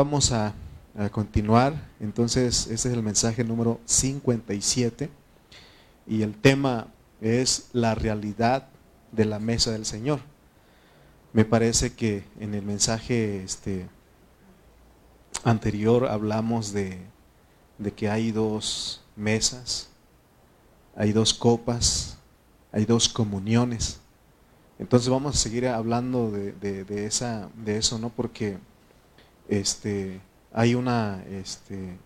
vamos a, continuar. Entonces, este es el mensaje número 57 y el tema es la realidad de la mesa del Señor. Me parece que en el mensaje este, anterior hablamos de, que hay dos mesas, hay dos copas, hay dos comuniones. Entonces vamos a seguir hablando de, esa, de eso, ¿no? Porque este, hay una, este,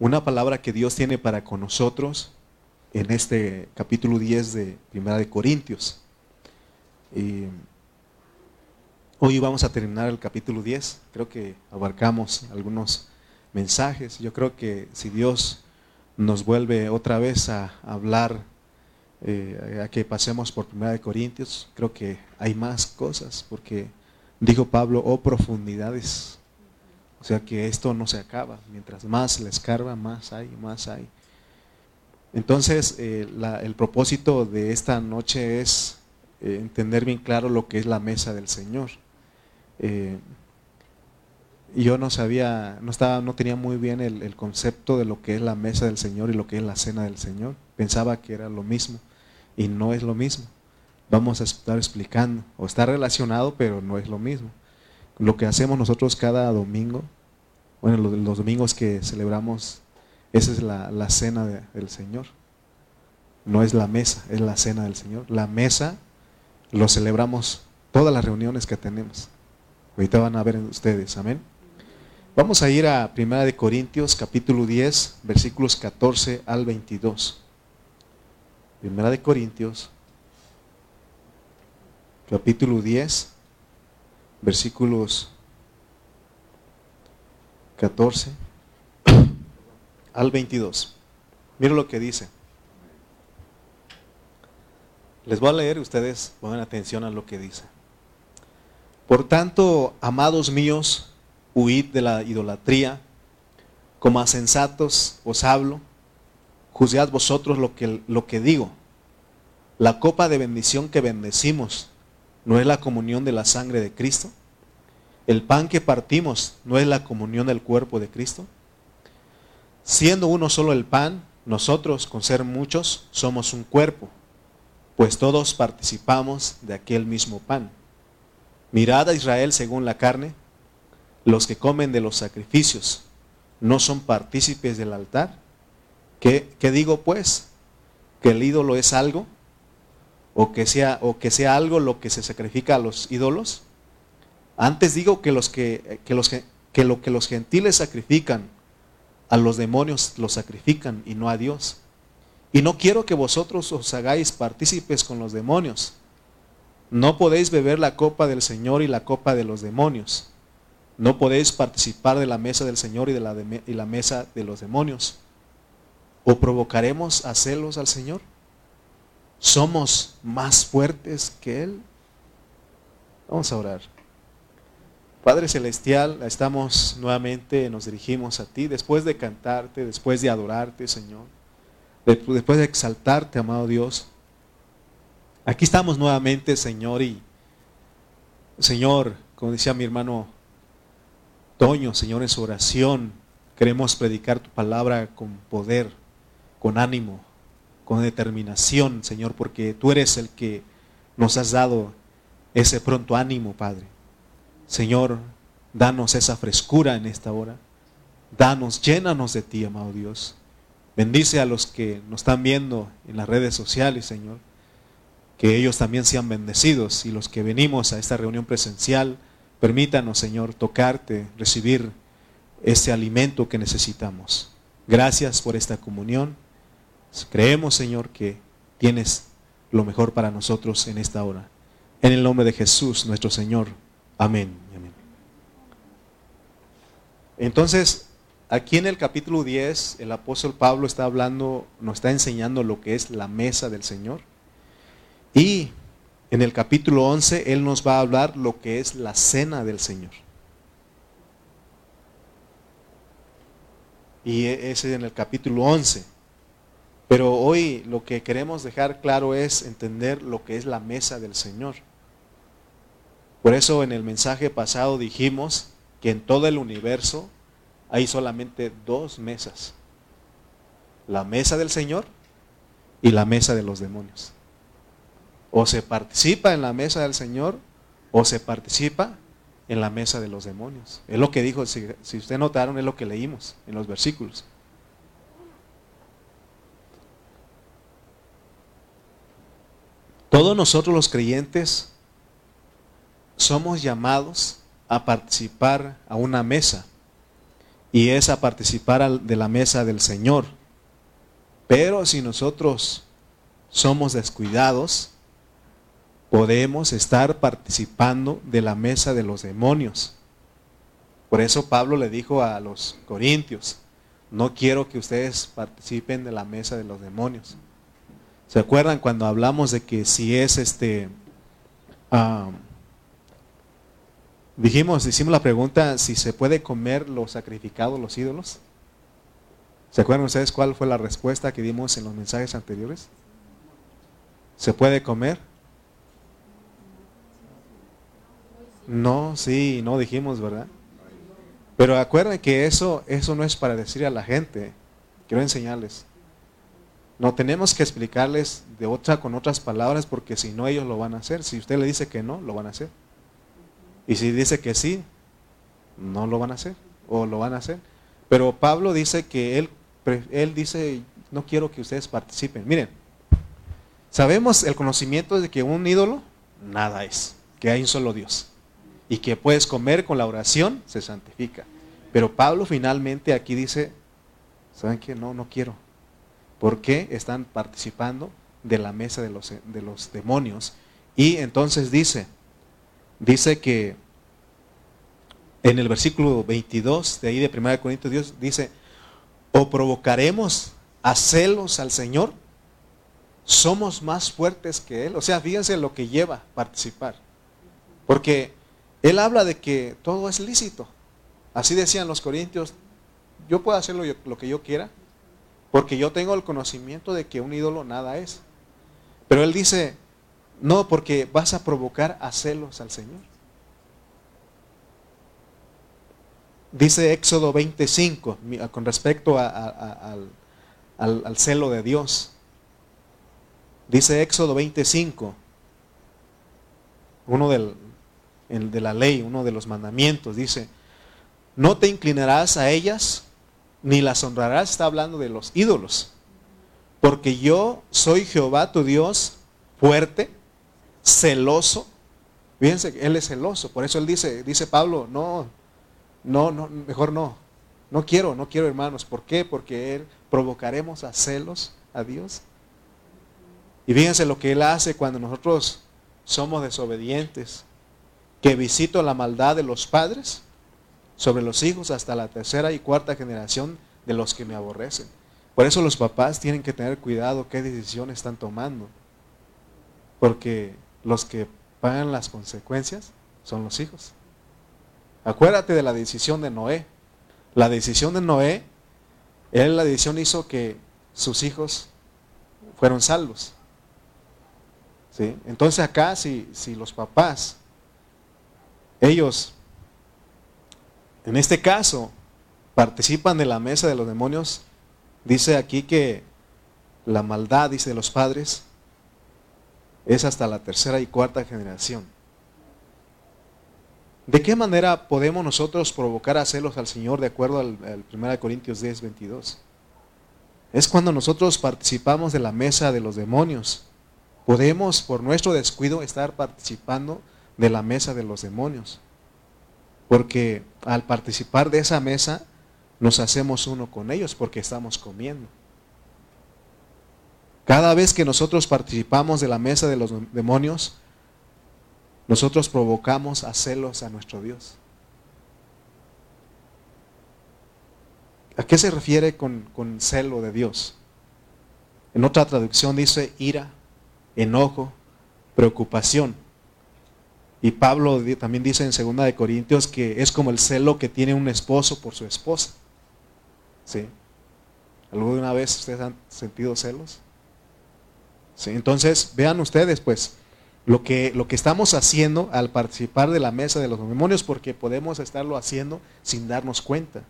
una palabra que Dios tiene para con nosotros en este capítulo 10 de Primera de Corintios. Hoy vamos a terminar el capítulo 10. Creo que abarcamos algunos mensajes. Yo creo que si Dios nos vuelve otra vez a hablar, eh, a que pasemos por Primera de Corintios, creo que hay más cosas, porque Dijo Pablo, oh profundidades. O sea que esto no se acaba. Mientras más le escarba, más hay, más hay. Entonces, eh, el propósito de esta noche es eh, entender bien claro lo que es la mesa del Señor. Eh, yo no sabía, no, estaba, no tenía muy bien el, concepto de lo que es la mesa del Señor y lo que es la cena del Señor. Pensaba que era lo mismo y no es lo mismo vamos a estar explicando. O está relacionado, pero no es lo mismo. Lo que hacemos nosotros cada domingo, bueno, los, domingos que celebramos, esa es la, cena del Señor. No es la mesa, es la cena del Señor. La mesa lo celebramos todas las reuniones que tenemos. Ahorita van a ver ustedes, amén. Vamos a ir a Primera de Corintios, capítulo 10, versículos 14 al 22. Primera de Corintios, capítulo 10, versículos 14 al 22. Mira lo que dice. Les voy a leer, ustedes pongan atención a lo que dice. Por tanto, amados míos, huid de la idolatría, como a sensatos os hablo, juzgad vosotros lo que, lo que digo. La copa de bendición que bendecimos, ¿No es la comunión de la sangre de Cristo? ¿El pan que partimos no es la comunión del cuerpo de Cristo? Siendo uno solo el pan, nosotros, con ser muchos, somos un cuerpo, pues todos participamos de aquel mismo pan. Mirad a Israel según la carne, los que comen de los sacrificios, ¿no son partícipes del altar? ¿Qué, digo pues? ¿Que el ídolo es algo? O que sea, o que sea algo lo que se sacrifica a los ídolos. Antes digo que, los que, los, que lo que los gentiles sacrifican a los demonios lo sacrifican y no a Dios. Y no quiero que vosotros os hagáis partícipes con los demonios. No podéis beber la copa del Señor y la copa de los demonios. No podéis participar de la mesa del Señor y de la, y la mesa de los demonios. ¿O provocaremos a celos al Señor? Somos más fuertes que Él? Vamos a orar. Padre Celestial, estamos nuevamente, nos dirigimos a ti después de cantarte, después de adorarte, Señor, después de exaltarte, amado Dios. Aquí estamos nuevamente, Señor, y Señor, como decía mi hermano Toño, Señor, en su oración, queremos predicar tu palabra con poder, con ánimo, con determinación, Señor, porque tú eres el que nos has dado ese pronto ánimo, Padre. Señor, danos esa frescura en esta hora. Danos, llénanos de ti, amado Dios. Bendice a los que nos están viendo en las redes sociales, Señor. Que ellos también sean bendecidos y los que venimos a esta reunión presencial, permítanos, Señor, tocarte, recibir ese alimento que necesitamos. Gracias por esta comunión. Creemos, Señor, que tienes lo mejor para nosotros en esta hora. En el nombre de Jesús, nuestro Señor. Amén. Amén. Entonces, aquí en el capítulo 10, el apóstol Pablo está hablando, nos está enseñando lo que es la mesa del Señor. Y en el capítulo 11, Él nos va a hablar lo que es la cena del Señor. Y ese es en el capítulo 11. Pero hoy lo que queremos dejar claro es entender lo que es la mesa del Señor. Por eso en el mensaje pasado dijimos que en todo el universo hay solamente dos mesas. La mesa del Señor y la mesa de los demonios. O se participa en la mesa del Señor o se participa en la mesa de los demonios. Es lo que dijo, si, ustedes notaron, es lo que leímos en los versículos. Todos nosotros los creyentes somos llamados a participar a una mesa y es a participar de la mesa del Señor. Pero si nosotros somos descuidados, podemos estar participando de la mesa de los demonios. Por eso Pablo le dijo a los corintios, no quiero que ustedes participen de la mesa de los demonios. ¿Se acuerdan cuando hablamos de que si es este... Ah, dijimos, hicimos la pregunta si se puede comer los sacrificados, los ídolos. ¿Se acuerdan ustedes cuál fue la respuesta que dimos en los mensajes anteriores? ¿Se puede comer? No, sí, no dijimos, ¿verdad? Pero acuerden que eso, eso no es para decir a la gente. Quiero enseñarles. No tenemos que explicarles de otra con otras palabras porque si no ellos lo van a hacer. Si usted le dice que no, lo van a hacer. Y si dice que sí, no lo van a hacer o lo van a hacer. Pero Pablo dice que él, él dice, no quiero que ustedes participen. Miren, sabemos el conocimiento de que un ídolo nada es, que hay un solo Dios. Y que puedes comer con la oración, se santifica. Pero Pablo finalmente aquí dice, ¿saben qué? No, no quiero. ¿Por qué están participando de la mesa de los, de los demonios? Y entonces dice, dice que en el versículo 22 de ahí de 1 Corintios Dios dice, o provocaremos a celos al Señor, somos más fuertes que Él. O sea, fíjense lo que lleva participar. Porque Él habla de que todo es lícito. Así decían los corintios, yo puedo hacer lo que yo quiera, porque yo tengo el conocimiento de que un ídolo nada es. Pero él dice, no, porque vas a provocar a celos al Señor. Dice Éxodo 25 con respecto al, celo de Dios. Dice Éxodo 25, uno del, de la ley, uno de los mandamientos, dice, no te inclinarás a ellas ni las honrarás, está hablando de los ídolos. Porque yo soy Jehová tu Dios, fuerte, celoso. Fíjense, Él es celoso. Por eso Él dice, dice Pablo, no, no, no, mejor no. No quiero, no quiero hermanos. ¿Por qué? Porque Él provocaremos a celos a Dios. Y fíjense lo que Él hace cuando nosotros somos desobedientes. Que visito la maldad de los padres sobre los hijos hasta la tercera y cuarta generación de los que me aborrecen. Por eso los papás tienen que tener cuidado qué decisiones están tomando. Porque los que pagan las consecuencias son los hijos. Acuérdate de la decisión de Noé. La decisión de Noé, él la decisión hizo que sus hijos fueron salvos. ¿Sí? Entonces acá si, si los papás, ellos en este caso, participan de la mesa de los demonios. Dice aquí que la maldad, dice de los padres, es hasta la tercera y cuarta generación. ¿De qué manera podemos nosotros provocar a celos al Señor de acuerdo al, 1 Corintios 10, 22? Es cuando nosotros participamos de la mesa de los demonios. Podemos, por nuestro descuido, estar participando de la mesa de los demonios. Porque al participar de esa mesa nos hacemos uno con ellos porque estamos comiendo. Cada vez que nosotros participamos de la mesa de los demonios, nosotros provocamos a celos a nuestro Dios. ¿A qué se refiere con, con celo de Dios? En otra traducción dice ira, enojo, preocupación. Y Pablo también dice en 2 de Corintios que es como el celo que tiene un esposo por su esposa. ¿Sí? ¿Alguna vez ustedes han sentido celos? ¿Sí? Entonces, vean ustedes, pues, lo que, lo que estamos haciendo al participar de la mesa de los demonios, porque podemos estarlo haciendo sin darnos cuenta.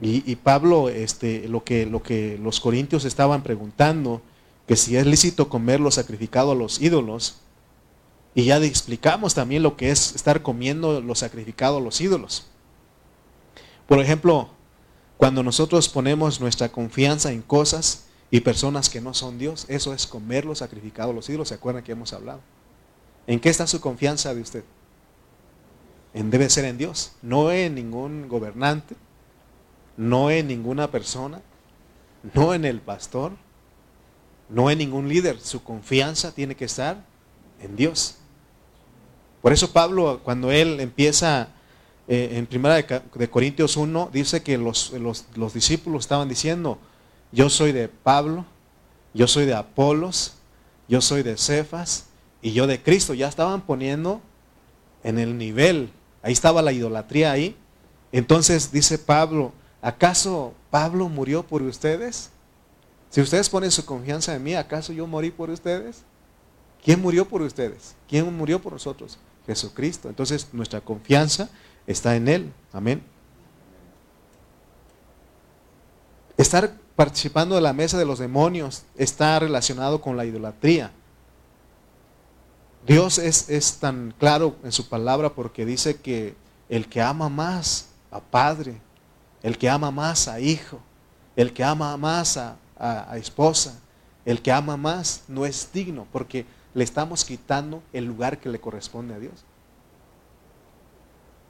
Y, Pablo, este, lo, que, lo que los corintios estaban preguntando, que si es lícito comer lo sacrificado a los ídolos, y ya explicamos también lo que es estar comiendo lo sacrificado a los ídolos. Por ejemplo, cuando nosotros ponemos nuestra confianza en cosas y personas que no son Dios, eso es comer lo sacrificado a los ídolos. ¿Se acuerdan que hemos hablado? ¿En qué está su confianza de usted? En, debe ser en Dios, no en ningún gobernante, no en ninguna persona, no en el pastor, no en ningún líder. Su confianza tiene que estar en Dios. Por eso Pablo, cuando él empieza eh, en Primera de, Corintios 1, dice que los, los discípulos estaban diciendo, yo soy de Pablo, yo soy de Apolos, yo soy de Cefas y yo de Cristo. Ya estaban poniendo en el nivel, ahí estaba la idolatría ahí. Entonces dice Pablo, ¿acaso Pablo murió por ustedes? Si ustedes ponen su confianza en mí, ¿acaso yo morí por ustedes? ¿Quién murió por ustedes? ¿Quién murió por nosotros? Jesucristo. Entonces nuestra confianza está en Él. Amén. Estar participando de la mesa de los demonios está relacionado con la idolatría. Dios es, es, tan claro en su palabra porque dice que el que ama más a padre, el que ama más a hijo, el que ama más a, a esposa, el que ama más no es digno porque le estamos quitando el lugar que le corresponde a Dios.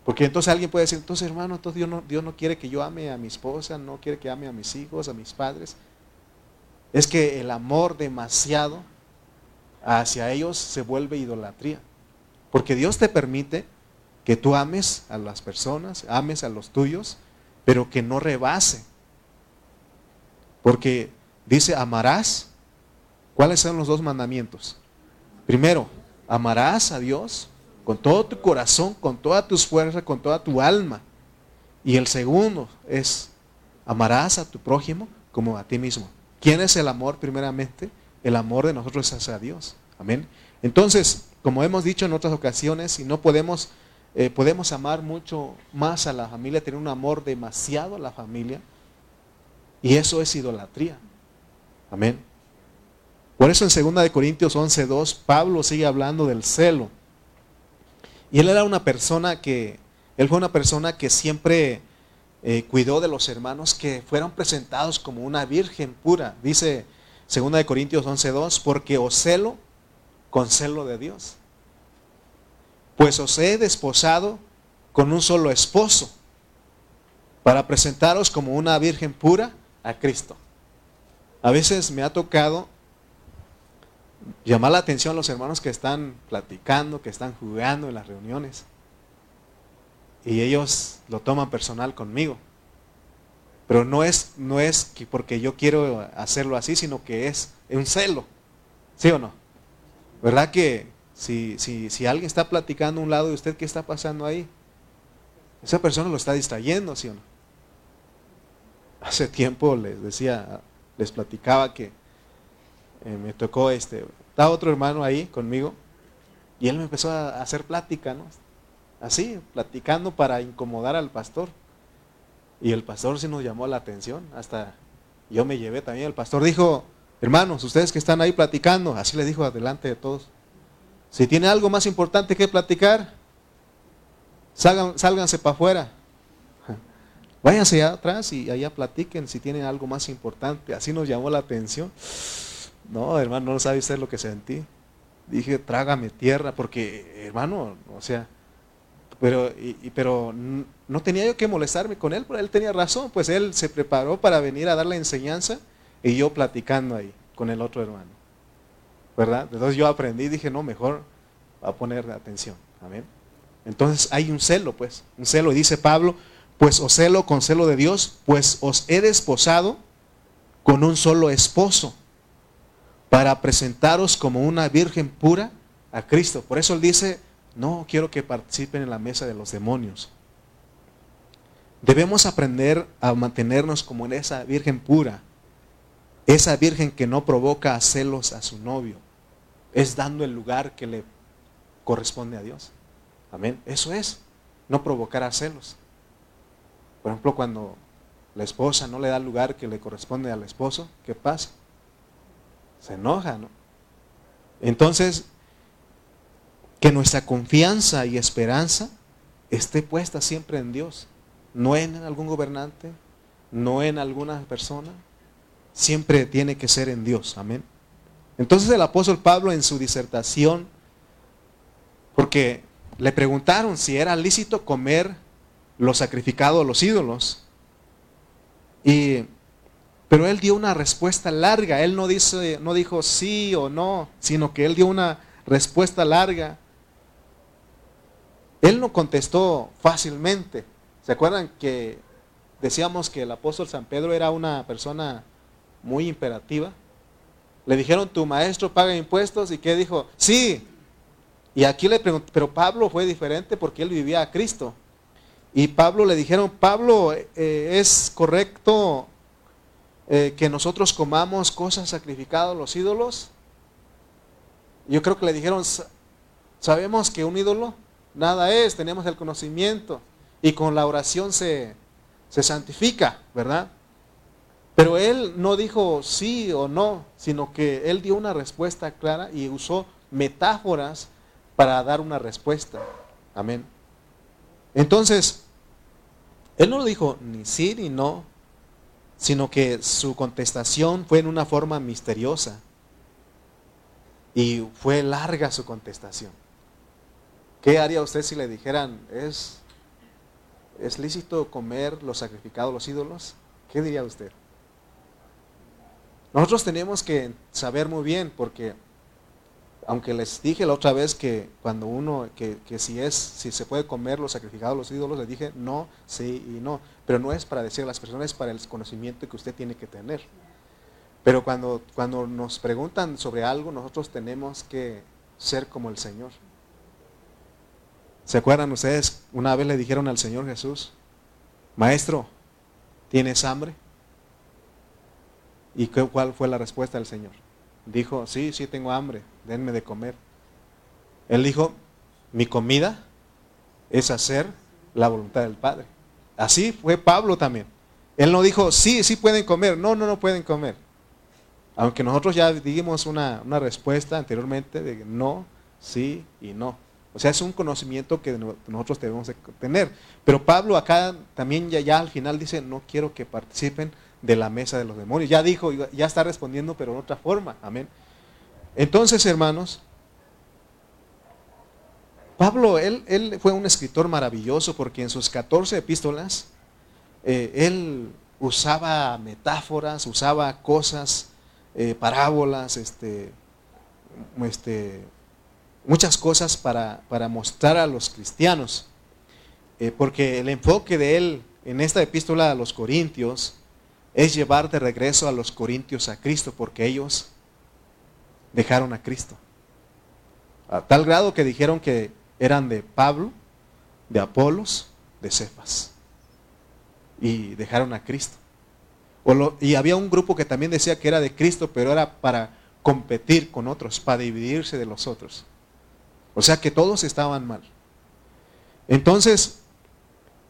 Porque entonces alguien puede decir, entonces hermano, entonces Dios no, Dios no quiere que yo ame a mi esposa, no quiere que ame a mis hijos, a mis padres. Es que el amor demasiado hacia ellos se vuelve idolatría. Porque Dios te permite que tú ames a las personas, ames a los tuyos, pero que no rebase. Porque dice, amarás. ¿Cuáles son los dos mandamientos? Primero, amarás a Dios con todo tu corazón, con todas tus fuerzas, con toda tu alma. Y el segundo es, amarás a tu prójimo como a ti mismo. ¿Quién es el amor primeramente? El amor de nosotros es hacia Dios. Amén. Entonces, como hemos dicho en otras ocasiones, si no podemos, eh, podemos amar mucho más a la familia, tener un amor demasiado a la familia, y eso es idolatría. Amén. Por eso en 2 Corintios 11.2, Pablo sigue hablando del celo. Y él era una persona que, él fue una persona que siempre eh, cuidó de los hermanos que fueron presentados como una virgen pura. Dice 2 Corintios 11.2, porque os celo con celo de Dios. Pues os he desposado con un solo esposo para presentaros como una virgen pura a Cristo. A veces me ha tocado llamar la atención a los hermanos que están platicando, que están jugando en las reuniones. Y ellos lo toman personal conmigo. Pero no es, no es porque yo quiero hacerlo así, sino que es un celo. ¿Sí o no? ¿Verdad que si, si, si alguien está platicando a un lado de usted, ¿qué está pasando ahí? Esa persona lo está distrayendo, ¿sí o no? Hace tiempo les decía, les platicaba que eh, me tocó, este, estaba otro hermano ahí conmigo y él me empezó a hacer plática, ¿no? Así, platicando para incomodar al pastor. Y el pastor sí nos llamó la atención, hasta yo me llevé también. El pastor dijo, hermanos, ustedes que están ahí platicando, así le dijo adelante de todos, si tiene algo más importante que platicar, salgan, sálganse para afuera. Váyanse allá atrás y allá platiquen si tienen algo más importante. Así nos llamó la atención. No, hermano, no sabe usted lo que sentí. Dije, trágame tierra, porque, hermano, o sea, pero, y, pero no tenía yo que molestarme con él, pero él tenía razón, pues él se preparó para venir a dar la enseñanza y yo platicando ahí con el otro hermano. ¿Verdad? Entonces yo aprendí, dije, no, mejor a poner atención. Amén. Entonces hay un celo, pues, un celo. Y dice Pablo, pues os celo con celo de Dios, pues os he desposado con un solo esposo para presentaros como una virgen pura a Cristo. Por eso él dice, no quiero que participen en la mesa de los demonios. Debemos aprender a mantenernos como en esa virgen pura, esa virgen que no provoca celos a su novio, es dando el lugar que le corresponde a Dios. Amén. Eso es, no provocar a celos. Por ejemplo, cuando la esposa no le da el lugar que le corresponde al esposo, ¿qué pasa? Se enoja, ¿no? Entonces, que nuestra confianza y esperanza esté puesta siempre en Dios, no en algún gobernante, no en alguna persona, siempre tiene que ser en Dios, amén. Entonces el apóstol Pablo en su disertación, porque le preguntaron si era lícito comer lo sacrificado a los ídolos, y, pero él dio una respuesta larga, él no, dice, no dijo sí o no, sino que él dio una respuesta larga. Él no contestó fácilmente. ¿Se acuerdan que decíamos que el apóstol San Pedro era una persona muy imperativa? Le dijeron, tu maestro paga impuestos y qué dijo, sí. Y aquí le preguntó, pero Pablo fue diferente porque él vivía a Cristo. Y Pablo le dijeron, Pablo, eh, ¿es correcto eh, que nosotros comamos cosas sacrificadas a los ídolos? Yo creo que le dijeron, sabemos que un ídolo nada es, tenemos el conocimiento y con la oración se, se santifica, ¿verdad? Pero él no dijo sí o no, sino que él dio una respuesta clara y usó metáforas para dar una respuesta. Amén. Entonces, él no dijo ni sí ni no, sino que su contestación fue en una forma misteriosa. Y fue larga su contestación. ¿Qué haría usted si le dijeran, es, es lícito comer los sacrificados, los ídolos? ¿Qué diría usted? Nosotros tenemos que saber muy bien, porque aunque les dije la otra vez que cuando uno, que, si es, si se puede comer los sacrificados, los ídolos, le dije no, sí y no. Pero no es para decir a las personas, es para el conocimiento que usted tiene que tener. Pero cuando, cuando nos preguntan sobre algo, nosotros tenemos que ser como el Señor. ¿Se acuerdan ustedes? Una vez le dijeron al Señor Jesús, Maestro, ¿tienes hambre? ¿Y cuál fue la respuesta del Señor? Dijo, sí, sí tengo hambre, denme de comer. Él dijo, mi comida es hacer la voluntad del Padre. Así fue Pablo también. Él no dijo, sí, sí pueden comer. No, no, no pueden comer. Aunque nosotros ya dimos una, una respuesta anteriormente de no, sí y no. O sea, es un conocimiento que nosotros debemos tener. Pero Pablo acá también ya, ya al final dice, no quiero que participen de la mesa de los demonios. Ya dijo, ya está respondiendo, pero en otra forma. Amén. Entonces, hermanos, Pablo, él, él fue un escritor maravilloso porque en sus 14 epístolas, eh, él usaba metáforas, usaba cosas, eh, parábolas, este, este, muchas cosas para, mostrar a los cristianos. Eh, porque el enfoque de él en esta epístola a los Corintios es llevar de regreso a los Corintios a Cristo, porque ellos dejaron a Cristo. A tal grado que dijeron que eran de Pablo, de Apolos, de Cefas. Y dejaron a Cristo. y había un grupo que también decía que era de Cristo, pero era para competir con otros, para dividirse de los otros. O sea que todos estaban mal. Entonces,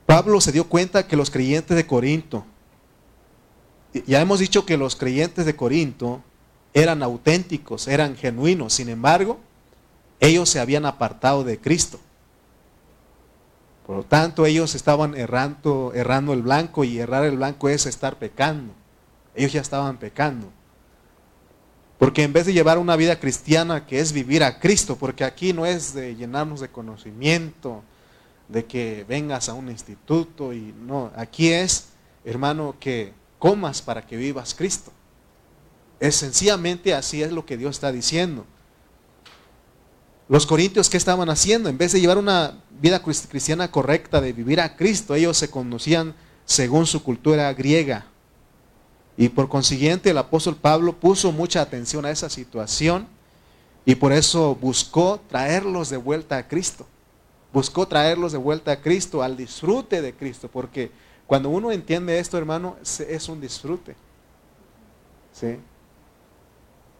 Pablo se dio cuenta que los creyentes de Corinto, ya hemos dicho que los creyentes de Corinto eran auténticos, eran genuinos, sin embargo, ellos se habían apartado de Cristo. Por lo tanto, ellos estaban errando, errando el blanco y errar el blanco es estar pecando. Ellos ya estaban pecando. Porque en vez de llevar una vida cristiana que es vivir a Cristo, porque aquí no es de llenarnos de conocimiento, de que vengas a un instituto y no, aquí es, hermano, que comas para que vivas Cristo. Es sencillamente así es lo que Dios está diciendo. Los corintios, ¿qué estaban haciendo? En vez de llevar una vida cristiana correcta, de vivir a Cristo, ellos se conocían según su cultura griega, y por consiguiente el apóstol Pablo puso mucha atención a esa situación y por eso buscó traerlos de vuelta a Cristo. Buscó traerlos de vuelta a Cristo, al disfrute de Cristo, porque cuando uno entiende esto, hermano, es un disfrute. ¿Sí?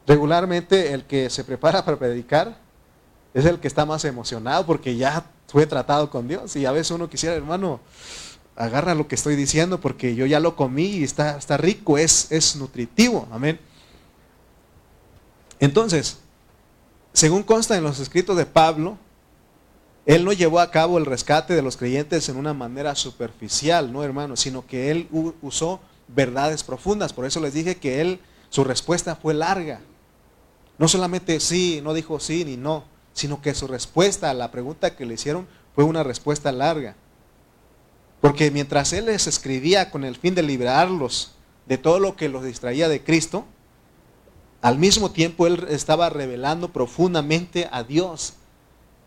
Regularmente el que se prepara para predicar es el que está más emocionado porque ya fue tratado con Dios. Y a veces uno quisiera, hermano, agarra lo que estoy diciendo porque yo ya lo comí y está, está rico, es, es nutritivo. Amén. Entonces, según consta en los escritos de Pablo, él no llevó a cabo el rescate de los creyentes en una manera superficial, no hermano, sino que él usó verdades profundas. Por eso les dije que él, su respuesta fue larga. No solamente sí, no dijo sí ni no, sino que su respuesta a la pregunta que le hicieron fue una respuesta larga. Porque mientras él les escribía con el fin de liberarlos de todo lo que los distraía de Cristo, al mismo tiempo él estaba revelando profundamente a Dios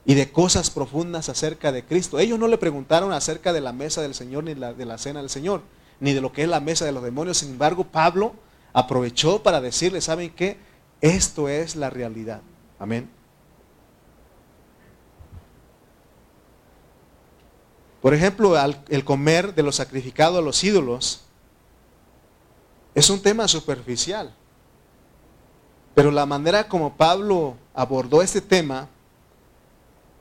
y de cosas profundas acerca de Cristo. Ellos no le preguntaron acerca de la mesa del Señor ni de la cena del Señor, ni de lo que es la mesa de los demonios. Sin embargo, Pablo aprovechó para decirles, ¿saben qué? Esto es la realidad. Amén. Por ejemplo, el comer de lo sacrificado a los ídolos es un tema superficial. Pero la manera como Pablo abordó este tema,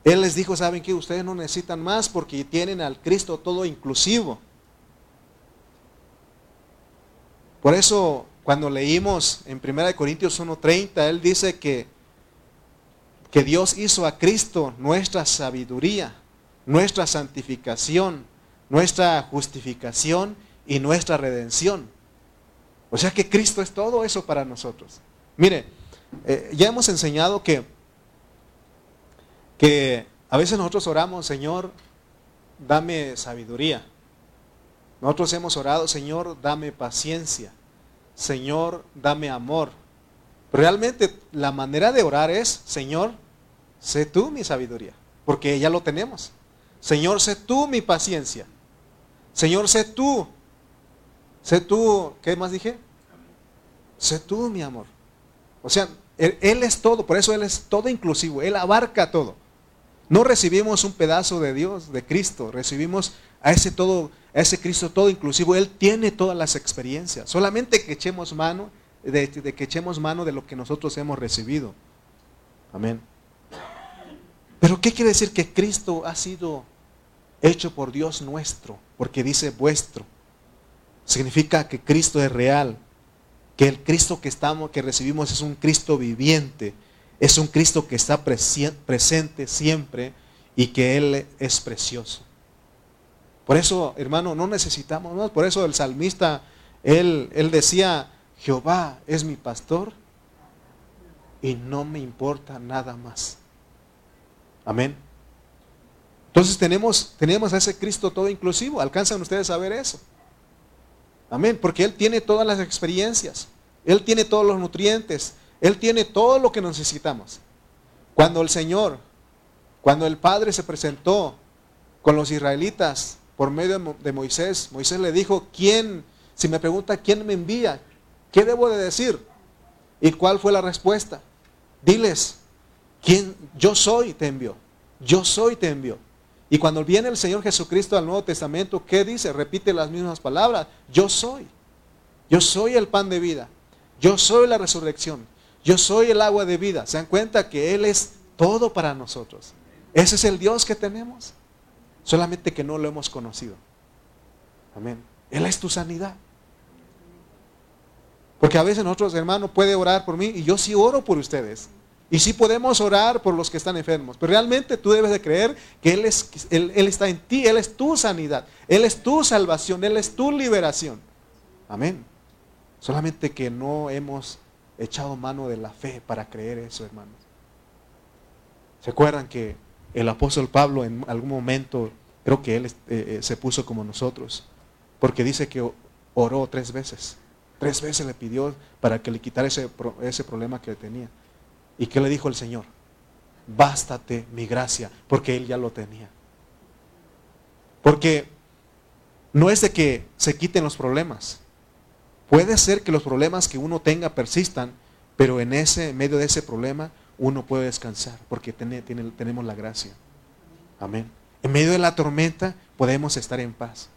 él les dijo, ¿saben que Ustedes no necesitan más porque tienen al Cristo todo inclusivo. Por eso, cuando leímos en 1 Corintios 1.30, él dice que, que Dios hizo a Cristo nuestra sabiduría nuestra santificación, nuestra justificación y nuestra redención. O sea que Cristo es todo eso para nosotros. Mire, eh, ya hemos enseñado que, que a veces nosotros oramos, Señor, dame sabiduría. Nosotros hemos orado, Señor, dame paciencia. Señor, dame amor. Realmente la manera de orar es, Señor, sé tú mi sabiduría, porque ya lo tenemos. Señor, sé tú mi paciencia. Señor, sé tú. Sé tú, ¿qué más dije? Sé tú mi amor. O sea, él, él, es todo, por eso Él es todo inclusivo, Él abarca todo. No recibimos un pedazo de Dios, de Cristo, recibimos a ese todo, a ese Cristo todo inclusivo. Él tiene todas las experiencias. Solamente que echemos mano, de, de que echemos mano de lo que nosotros hemos recibido. Amén. Pero ¿qué quiere decir que Cristo ha sido hecho por Dios nuestro? Porque dice vuestro. Significa que Cristo es real, que el Cristo que estamos que recibimos es un Cristo viviente, es un Cristo que está presente siempre y que él es precioso. Por eso, hermano, no necesitamos más. Por eso el salmista, él, él decía, Jehová es mi pastor y no me importa nada más. Amén. Entonces tenemos, tenemos a ese Cristo todo inclusivo. ¿Alcanzan ustedes a ver eso? Amén. Porque Él tiene todas las experiencias. Él tiene todos los nutrientes. Él tiene todo lo que necesitamos. Cuando el Señor, cuando el Padre se presentó con los israelitas por medio de Moisés, Moisés le dijo, ¿quién? Si me pregunta, ¿quién me envía? ¿Qué debo de decir? ¿Y cuál fue la respuesta? Diles, ¿Quién? Yo soy te envió. Yo soy te envió. Y cuando viene el Señor Jesucristo al Nuevo Testamento, ¿qué dice? Repite las mismas palabras. Yo soy. Yo soy el pan de vida. Yo soy la resurrección. Yo soy el agua de vida. ¿Se dan cuenta que Él es todo para nosotros? Ese es el Dios que tenemos. Solamente que no lo hemos conocido. Amén. Él es tu sanidad. Porque a veces nosotros, hermanos, puede orar por mí y yo sí oro por ustedes. Y sí podemos orar por los que están enfermos, pero realmente tú debes de creer que Él, es, él, está en ti, Él es tu sanidad, Él es tu salvación, Él es tu liberación. Amén. Solamente que no hemos echado mano de la fe para creer eso, hermanos. ¿Se acuerdan que el apóstol Pablo en algún momento, creo que él eh, eh, se puso como nosotros, porque dice que oró tres veces. Tres veces le pidió para que le quitara ese, ese problema que tenía. ¿Y qué le dijo el Señor? Bástate mi gracia, porque Él ya lo tenía. Porque no es de que se quiten los problemas. Puede ser que los problemas que uno tenga persistan, pero en ese medio de ese problema uno puede descansar, porque tenemos la gracia. Amén. En medio de la tormenta podemos estar en paz.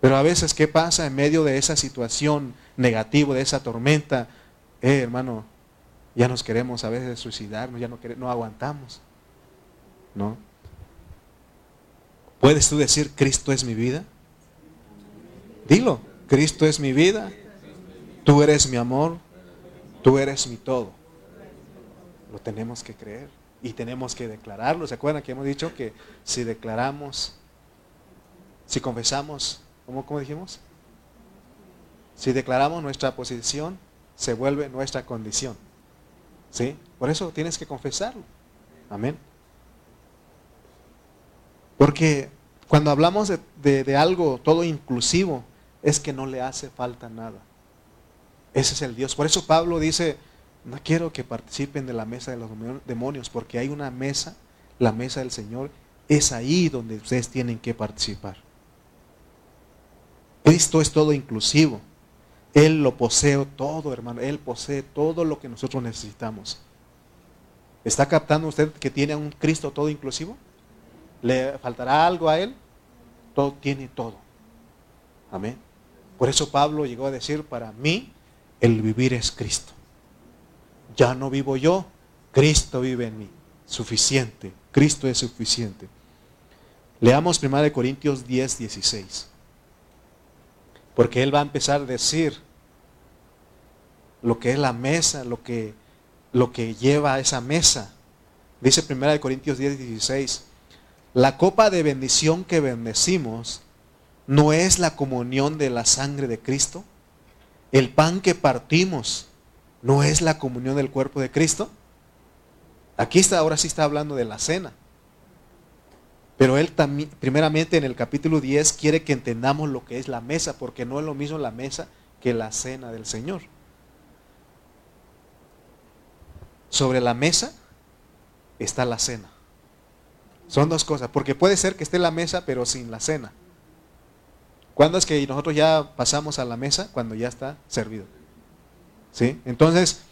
Pero a veces, ¿qué pasa en medio de esa situación negativa, de esa tormenta? eh, hermano, ya nos queremos a veces suicidarnos, ya no, queremos, no aguantamos. ¿No? ¿Puedes tú decir, Cristo es mi vida? Dilo, Cristo es mi vida, tú eres mi amor, tú eres mi todo. Lo tenemos que creer y tenemos que declararlo. ¿Se acuerdan que hemos dicho que si declaramos, si confesamos, ¿cómo, cómo dijimos? Si declaramos nuestra posición, se vuelve nuestra condición. ¿Sí? Por eso tienes que confesarlo. Amén. Porque cuando hablamos de, de, algo todo inclusivo, es que no le hace falta nada. Ese es el Dios. Por eso Pablo dice, no quiero que participen de la mesa de los demonios, porque hay una mesa, la mesa del Señor, es ahí donde ustedes tienen que participar. Cristo es todo inclusivo. Él lo posee todo, hermano. Él posee todo lo que nosotros necesitamos. ¿Está captando usted que tiene un Cristo todo inclusivo? ¿Le faltará algo a Él? Todo tiene todo. Amén. Por eso Pablo llegó a decir, para mí el vivir es Cristo. Ya no vivo yo, Cristo vive en mí. Suficiente. Cristo es suficiente. Leamos 1 Corintios 10, 16. Porque Él va a empezar a decir lo que es la mesa, lo que, lo que lleva a esa mesa. Dice 1 Corintios 10, 16. La copa de bendición que bendecimos no es la comunión de la sangre de Cristo. El pan que partimos no es la comunión del cuerpo de Cristo. Aquí está, ahora sí está hablando de la cena. Pero él también, primeramente en el capítulo 10, quiere que entendamos lo que es la mesa, porque no es lo mismo la mesa que la cena del Señor. Sobre la mesa está la cena. Son dos cosas, porque puede ser que esté la mesa, pero sin la cena. ¿Cuándo es que nosotros ya pasamos a la mesa? Cuando ya está servido. ¿Sí? Entonces,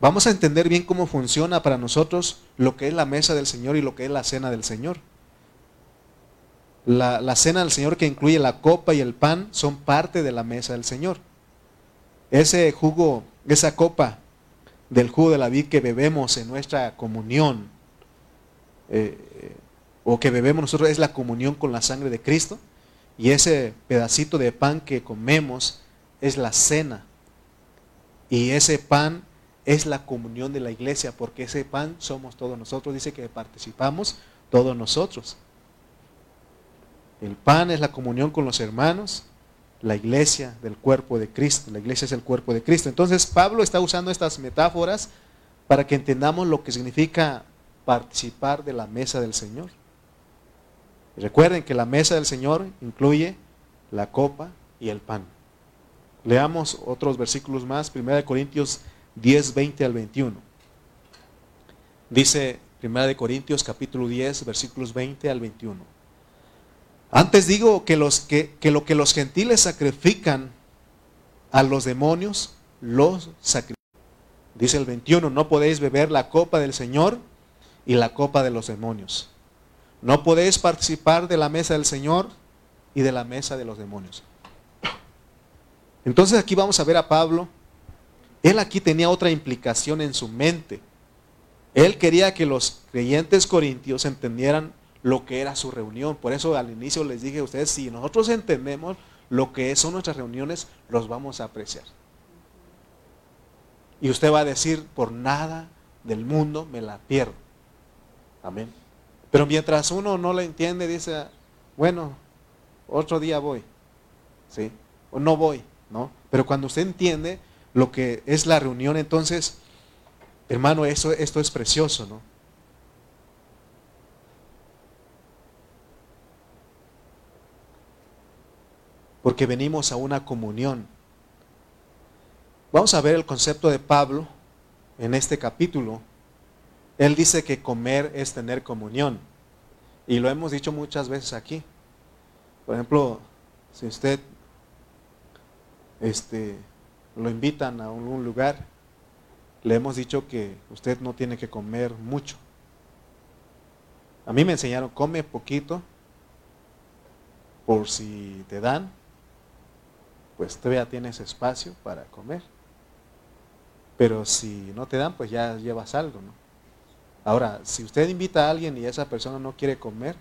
vamos a entender bien cómo funciona para nosotros lo que es la mesa del Señor y lo que es la cena del Señor. La, la, cena del Señor que incluye la copa y el pan son parte de la mesa del Señor. Ese jugo, esa copa del jugo de la vid que bebemos en nuestra comunión, eh, o que bebemos nosotros, es la comunión con la sangre de Cristo. Y ese pedacito de pan que comemos es la cena. Y ese pan es la comunión de la iglesia, porque ese pan somos todos nosotros. Dice que participamos todos nosotros. El pan es la comunión con los hermanos, la iglesia del cuerpo de Cristo. La iglesia es el cuerpo de Cristo. Entonces Pablo está usando estas metáforas para que entendamos lo que significa participar de la mesa del Señor. Recuerden que la mesa del Señor incluye la copa y el pan. Leamos otros versículos más, 1 Corintios 10, 20 al 21. Dice 1 Corintios capítulo 10, versículos 20 al 21. Antes digo que, que, lo que los gentiles sacrifican a los demonios, los sacrifican. Dice el 21, no podéis beber la copa del Señor y la copa de los demonios. No podéis participar de la mesa del Señor y de la mesa de los demonios. Entonces aquí vamos a ver a Pablo. Él aquí tenía otra implicación en su mente. Él quería que los creyentes corintios entendieran lo que era su reunión. Por eso al inicio les dije a ustedes, si nosotros entendemos lo que son nuestras reuniones, los vamos a apreciar. Y usted va a decir, por nada del mundo me la pierdo. Amén. Pero mientras uno no la entiende, dice, bueno, otro día voy. ¿Sí? O no voy, ¿no? Pero cuando usted entiende lo que es la reunión, entonces, hermano, eso, esto es precioso, ¿no? porque venimos a una comunión. Vamos a ver el concepto de Pablo en este capítulo. Él dice que comer es tener comunión. Y lo hemos dicho muchas veces aquí. Por ejemplo, si usted este, lo invitan a un lugar, le hemos dicho que usted no tiene que comer mucho. A mí me enseñaron, come poquito por si te dan pues todavía tienes espacio para comer. Pero si no te dan, pues ya llevas algo, ¿no? Ahora, si usted invita a alguien y esa persona no quiere comer,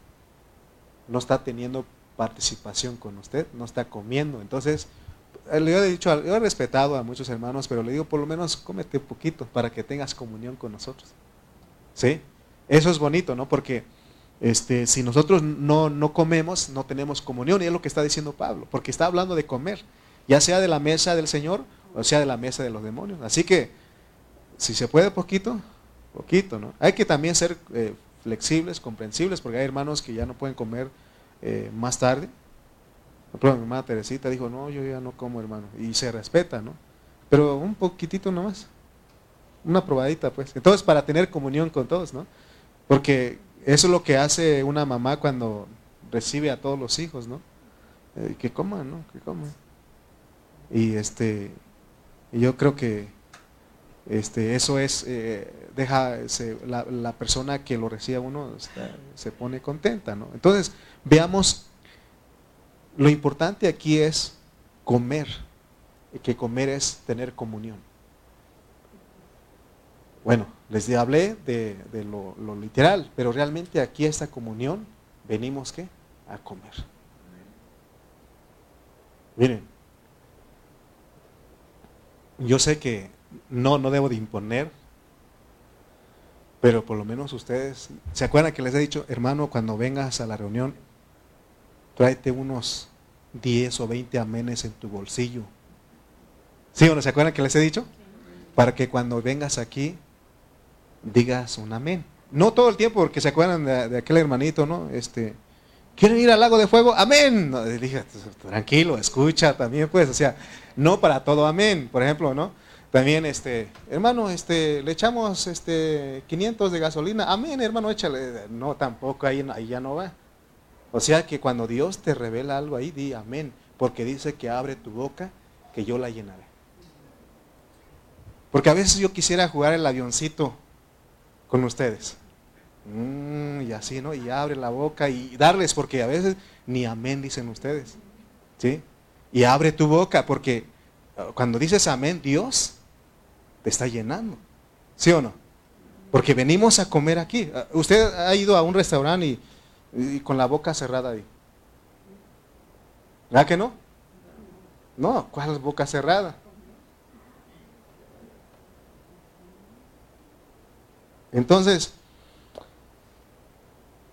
no está teniendo participación con usted, no está comiendo. Entonces, eh, le he dicho, yo he respetado a muchos hermanos, pero le digo, por lo menos cómete un poquito para que tengas comunión con nosotros. ¿Sí? Eso es bonito, ¿no? Porque este, si nosotros no, no comemos, no tenemos comunión, y es lo que está diciendo Pablo, porque está hablando de comer, ya sea de la mesa del Señor o sea de la mesa de los demonios. Así que, si se puede poquito, poquito, ¿no? Hay que también ser eh, flexibles, comprensibles, porque hay hermanos que ya no pueden comer eh, más tarde. Por mi hermana Teresita dijo, no, yo ya no como, hermano. Y se respeta, ¿no? Pero un poquitito nomás. Una probadita, pues. Entonces, para tener comunión con todos, ¿no? Porque eso es lo que hace una mamá cuando recibe a todos los hijos, ¿no? Eh, que coman, ¿no? Que coman. Y este, yo creo que este, eso es, eh, deja, la, persona que lo recibe uno se pone contenta, ¿no? Entonces, veamos, lo importante aquí es comer, que comer es tener comunión. Bueno, les hablé de, lo, lo, literal, pero realmente aquí esta comunión venimos ¿qué? A comer. Miren, yo sé que no, no debo de imponer, pero por lo menos ustedes, ¿se acuerdan que les he dicho, hermano, cuando vengas a la reunión, tráete unos 10 o 20 amenes en tu bolsillo? ¿Sí o no se acuerdan que les he dicho? Para que cuando vengas aquí digas un amén. No todo el tiempo, porque se acuerdan de, aquel hermanito, ¿no? Este, ¿quieren ir al lago de fuego? Amén. tranquilo, escucha también, pues, o sea, no para todo amén, por ejemplo, ¿no? También, este, hermano, este, le echamos este 500 de gasolina. Amén, hermano, échale. No, tampoco, ahí, ahí ya no va. O sea que cuando Dios te revela algo ahí, di amén. Porque dice que abre tu boca, que yo la llenaré. Porque a veces yo quisiera jugar el avioncito con ustedes. Mm, y así, ¿no? Y abre la boca y darles, porque a veces ni amén dicen ustedes. ¿Sí? Y abre tu boca, porque cuando dices amén, Dios te está llenando. ¿Sí o no? Porque venimos a comer aquí. Usted ha ido a un restaurante y, con la boca cerrada ahí. ¿Verdad que no? No, ¿cuál es boca cerrada? Entonces,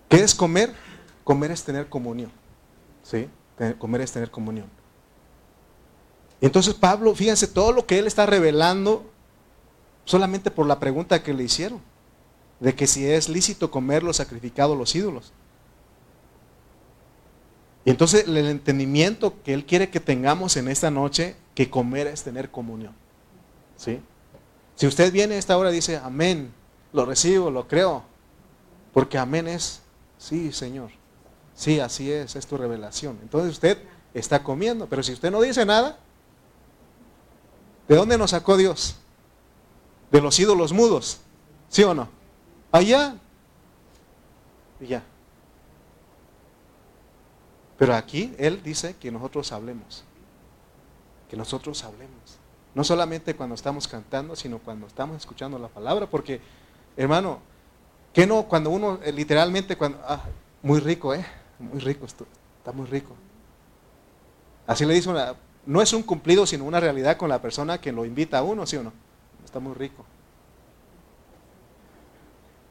¿qué es comer? Comer es tener comunión. ¿Sí? Comer es tener comunión. Entonces Pablo, fíjense, todo lo que él está revelando solamente por la pregunta que le hicieron, de que si es lícito comer los sacrificados los ídolos. Y entonces el entendimiento que Él quiere que tengamos en esta noche, que comer es tener comunión. ¿Sí? Si usted viene a esta hora y dice, amén, lo recibo, lo creo, porque amén es, sí, Señor, sí, así es, es tu revelación. Entonces usted está comiendo, pero si usted no dice nada, ¿de dónde nos sacó Dios? De los ídolos mudos. ¿Sí o no? Allá. Y ya. Pero aquí Él dice que nosotros hablemos. Que nosotros hablemos. No solamente cuando estamos cantando, sino cuando estamos escuchando la palabra. Porque, hermano, que no cuando uno eh, literalmente, cuando, ah, muy rico, ¿eh? Muy rico esto, está muy rico. Así le dice una, no es un cumplido, sino una realidad con la persona que lo invita a uno, ¿sí o no? Muy rico.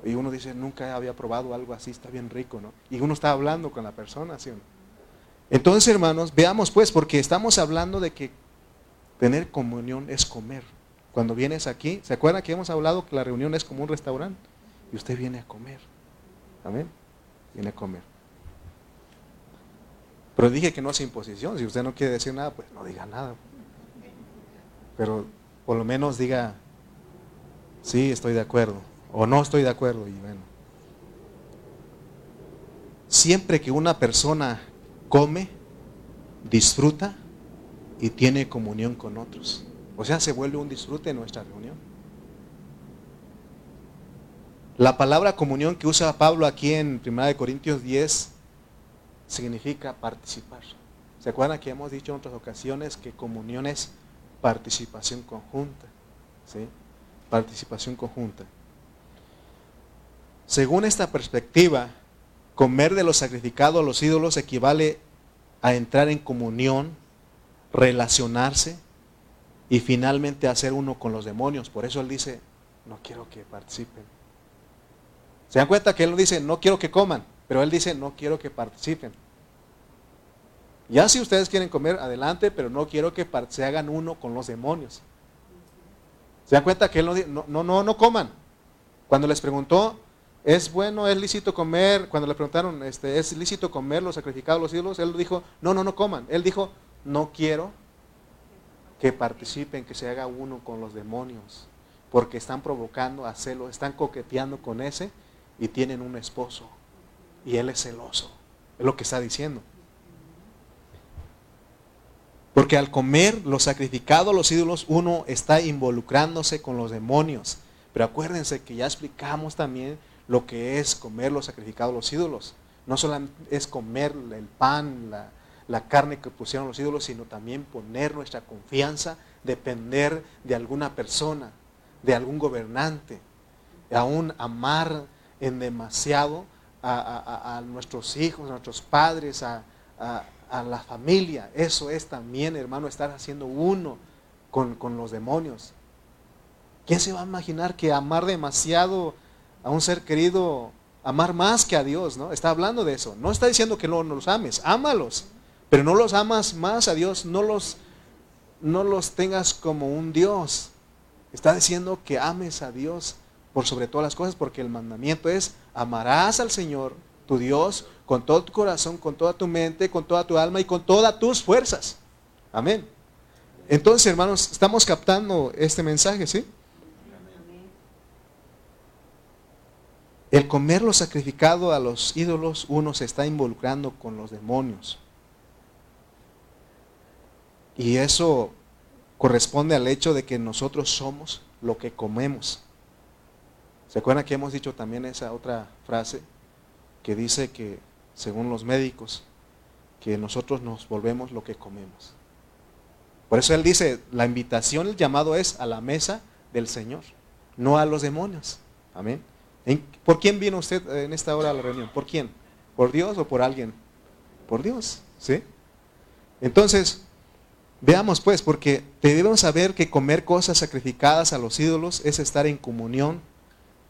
Y uno dice, nunca había probado algo así, está bien rico, ¿no? Y uno está hablando con la persona, ¿sí? Entonces, hermanos, veamos pues, porque estamos hablando de que tener comunión es comer. Cuando vienes aquí, ¿se acuerdan que hemos hablado que la reunión es como un restaurante? Y usted viene a comer. Amén. Viene a comer. Pero dije que no es imposición. Si usted no quiere decir nada, pues no diga nada. Pero por lo menos diga, sí, estoy de acuerdo, o no estoy de acuerdo. Y bueno, siempre que una persona come, disfruta y tiene comunión con otros. O sea, se vuelve un disfrute en nuestra reunión. La palabra comunión que usa Pablo aquí en 1 Corintios 10 significa participar. ¿Se acuerdan que hemos dicho en otras ocasiones que comunión es participación conjunta. ¿sí? Participación conjunta. Según esta perspectiva, comer de lo sacrificado a los ídolos equivale a entrar en comunión, relacionarse y finalmente hacer uno con los demonios. Por eso él dice, no quiero que participen. ¿Se dan cuenta que él no dice, no quiero que coman? Pero él dice, no quiero que participen. Ya si ustedes quieren comer, adelante, pero no quiero que se hagan uno con los demonios. ¿Se dan cuenta que él no no, no, no, coman? Cuando les preguntó, ¿es bueno, es lícito comer? Cuando le preguntaron, este, ¿es lícito comer los sacrificados los ídolos? Él dijo, no, no, no coman. Él dijo, no quiero que participen, que se haga uno con los demonios, porque están provocando a celo, están coqueteando con ese y tienen un esposo y él es celoso. Es lo que está diciendo. Porque al comer lo sacrificado los ídolos, uno está involucrándose con los demonios. Pero acuérdense que ya explicamos también lo que es comer lo sacrificado los ídolos. No solamente es comer el pan, la, la carne que pusieron los ídolos, sino también poner nuestra confianza, depender de alguna persona, de algún gobernante, aún amar en demasiado a, nuestros hijos, a nuestros padres, a, la familia. Eso es también, hermano, estar haciendo uno con, los demonios. ¿Quién se va a imaginar que amar demasiado a un ser querido, amar más que a Dios, ¿no? Está hablando de eso. No está diciendo que no, no los ames, ámalos, pero no los amas más a Dios, no los, no los tengas como un Dios. Está diciendo que ames a Dios por sobre todas las cosas, porque el mandamiento es, amarás al Señor, tu Dios, con todo tu corazón, con toda tu mente, con toda tu alma y con todas tus fuerzas. Amén. Entonces, hermanos, estamos captando este mensaje, ¿sí? El comer lo sacrificado a los ídolos, uno se está involucrando con los demonios. Y eso corresponde al hecho de que nosotros somos lo que comemos. ¿Se acuerdan que hemos dicho también esa otra frase que dice que, según los médicos, que nosotros nos volvemos lo que comemos? Por eso él dice, la invitación, el llamado es a la mesa del Señor, no a los demonios. Amén. ¿Por quién vino usted en esta hora a la reunión? ¿Por quién? ¿Por Dios o por alguien? Por Dios, ¿sí? Entonces, veamos pues, porque debemos saber que comer cosas sacrificadas a los ídolos es estar en comunión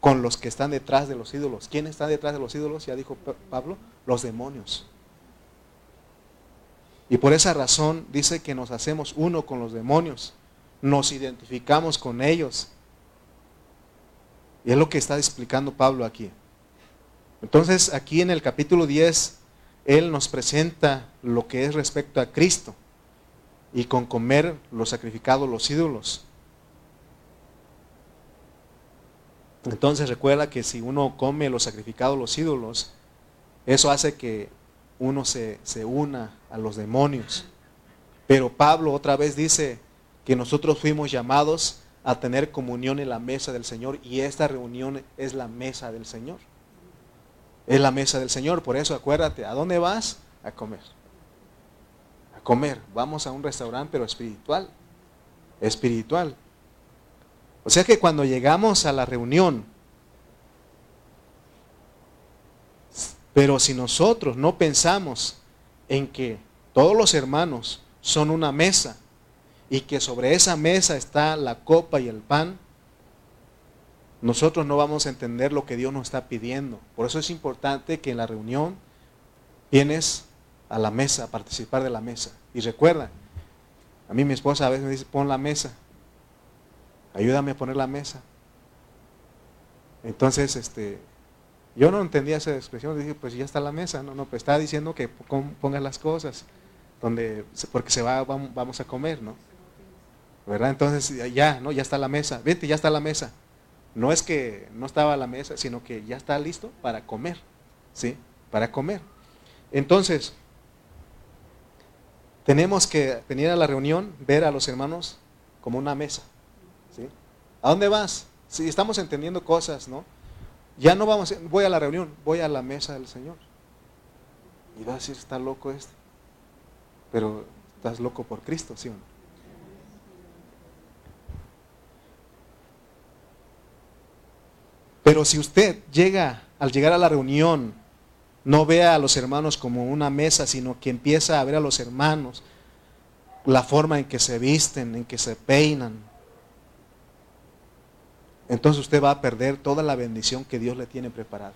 con los que están detrás de los ídolos. ¿Quién está detrás de los ídolos? Ya dijo Pablo, los demonios. Y por esa razón dice que nos hacemos uno con los demonios, nos identificamos con ellos. Y es lo que está explicando Pablo aquí. Entonces aquí en el capítulo 10, Él nos presenta lo que es respecto a Cristo y con comer los sacrificados, los ídolos. Entonces recuerda que si uno come los sacrificados, los ídolos, eso hace que uno se, se una a los demonios. Pero Pablo otra vez dice que nosotros fuimos llamados a tener comunión en la mesa del Señor y esta reunión es la mesa del Señor. Es la mesa del Señor, por eso acuérdate, ¿a dónde vas? A comer. A comer. Vamos a un restaurante, pero espiritual. Espiritual. O sea que cuando llegamos a la reunión, pero si nosotros no pensamos en que todos los hermanos son una mesa y que sobre esa mesa está la copa y el pan, nosotros no vamos a entender lo que Dios nos está pidiendo. Por eso es importante que en la reunión vienes a la mesa, a participar de la mesa. Y recuerda, a mí mi esposa a veces me dice, pon la mesa ayúdame a poner la mesa. Entonces, este, yo no entendía esa expresión, dije, pues ya está la mesa, no, no, pues está diciendo que pongas las cosas, donde, porque se va, vamos a comer, ¿no? ¿Verdad? Entonces ya, ¿no? Ya está la mesa, vete, ya está la mesa. No es que no estaba la mesa, sino que ya está listo para comer, ¿sí? Para comer. Entonces, tenemos que venir a la reunión, ver a los hermanos como una mesa. ¿A dónde vas? Si estamos entendiendo cosas, ¿no? Ya no vamos, voy a la reunión, voy a la mesa del Señor. Y va a decir, está loco este. Pero estás loco por Cristo, ¿sí o no? Pero si usted llega, al llegar a la reunión, no ve a los hermanos como una mesa, sino que empieza a ver a los hermanos, la forma en que se visten, en que se peinan, entonces usted va a perder toda la bendición que Dios le tiene preparada.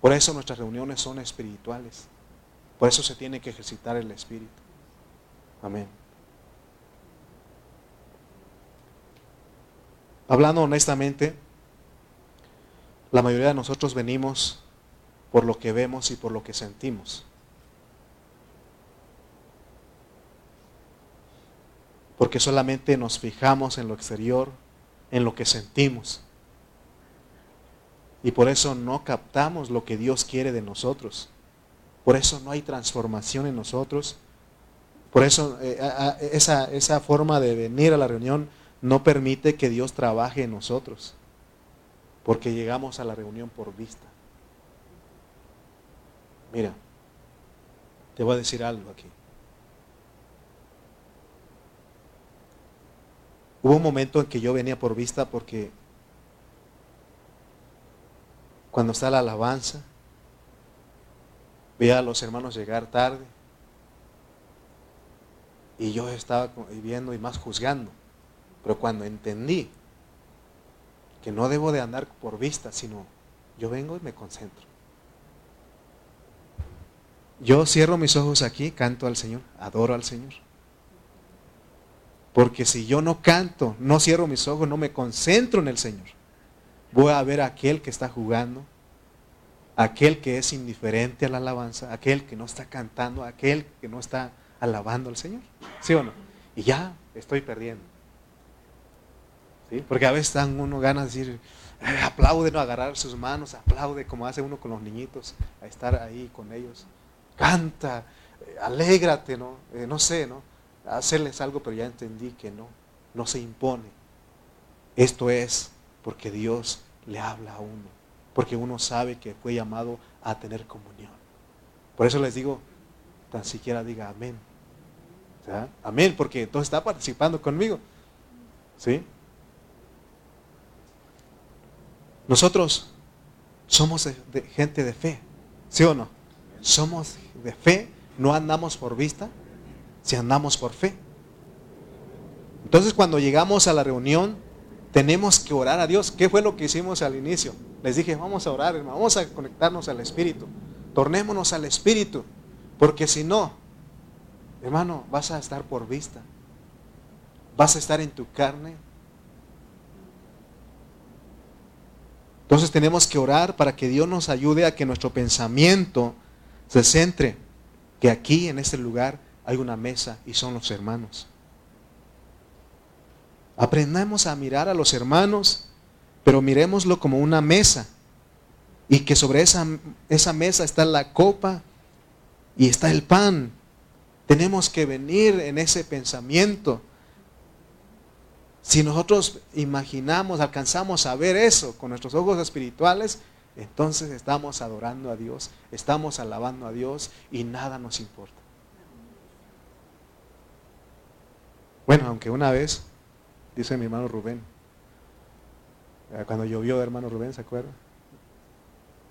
Por eso nuestras reuniones son espirituales. Por eso se tiene que ejercitar el espíritu. Amén. Hablando honestamente, la mayoría de nosotros venimos por lo que vemos y por lo que sentimos. Porque solamente nos fijamos en lo exterior, en lo que sentimos. Y por eso no captamos lo que Dios quiere de nosotros. Por eso no hay transformación en nosotros. Por eso eh, esa, esa forma de venir a la reunión no permite que Dios trabaje en nosotros. Porque llegamos a la reunión por vista. Mira, te voy a decir algo aquí. Hubo un momento en que yo venía por vista porque cuando está la alabanza, veía a los hermanos llegar tarde y yo estaba viendo y más juzgando. Pero cuando entendí que no debo de andar por vista, sino yo vengo y me concentro. Yo cierro mis ojos aquí, canto al Señor, adoro al Señor. Porque si yo no canto, no cierro mis ojos, no me concentro en el Señor, voy a ver a aquel que está jugando, aquel que es indiferente a la alabanza, aquel que no está cantando, aquel que no está alabando al Señor. ¿Sí o no? Y ya estoy perdiendo. ¿Sí? Porque a veces dan uno ganas de decir, aplaude, no agarrar sus manos, aplaude como hace uno con los niñitos, a estar ahí con ellos. Canta, alégrate, ¿no? Eh, no sé, ¿no? Hacerles algo, pero ya entendí que no, no se impone. Esto es porque Dios le habla a uno, porque uno sabe que fue llamado a tener comunión. Por eso les digo, tan siquiera diga amén. Amén, porque entonces está participando conmigo. ¿Sí? Nosotros somos gente de fe, ¿sí o no? Somos de fe, no andamos por vista, si andamos por fe. Entonces cuando llegamos a la reunión, tenemos que orar a Dios. ¿Qué fue lo que hicimos al inicio? Les dije, vamos a orar, hermano, vamos a conectarnos al Espíritu. Tornémonos al Espíritu, porque si no, hermano, vas a estar por vista. Vas a estar en tu carne. Entonces tenemos que orar para que Dios nos ayude a que nuestro pensamiento se centre, que aquí en este lugar hay una mesa y son los hermanos. Aprendamos a mirar a los hermanos, pero miremoslo como una mesa. Y que sobre esa, esa mesa está la copa y está el pan. Tenemos que venir en ese pensamiento. Si nosotros imaginamos, alcanzamos a ver eso con nuestros ojos espirituales, entonces estamos adorando a Dios, estamos alabando a Dios y nada nos importa. Bueno, aunque una vez, dice mi hermano Rubén, eh, cuando llovió hermano Rubén, ¿se acuerda?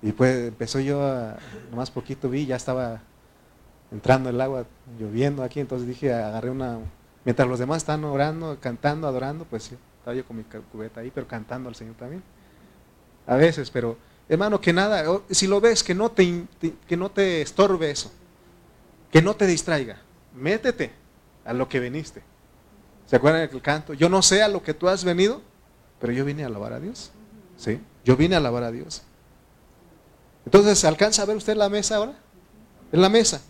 Y pues empezó yo, a, nomás poquito vi, ya estaba entrando el agua, lloviendo aquí, entonces dije, agarré una, mientras los demás están orando, cantando, adorando, pues estaba yo con mi cubeta ahí, pero cantando al Señor también. A veces, pero hermano, que nada, si lo ves, que no te, que no te estorbe eso, que no te distraiga, métete a lo que viniste. ¿Se acuerdan del canto? Yo no sé a lo que tú has venido, pero yo vine a alabar a Dios. ¿Sí? Yo vine a alabar a Dios. Entonces, ¿alcanza a ver usted la mesa ahora? En la mesa.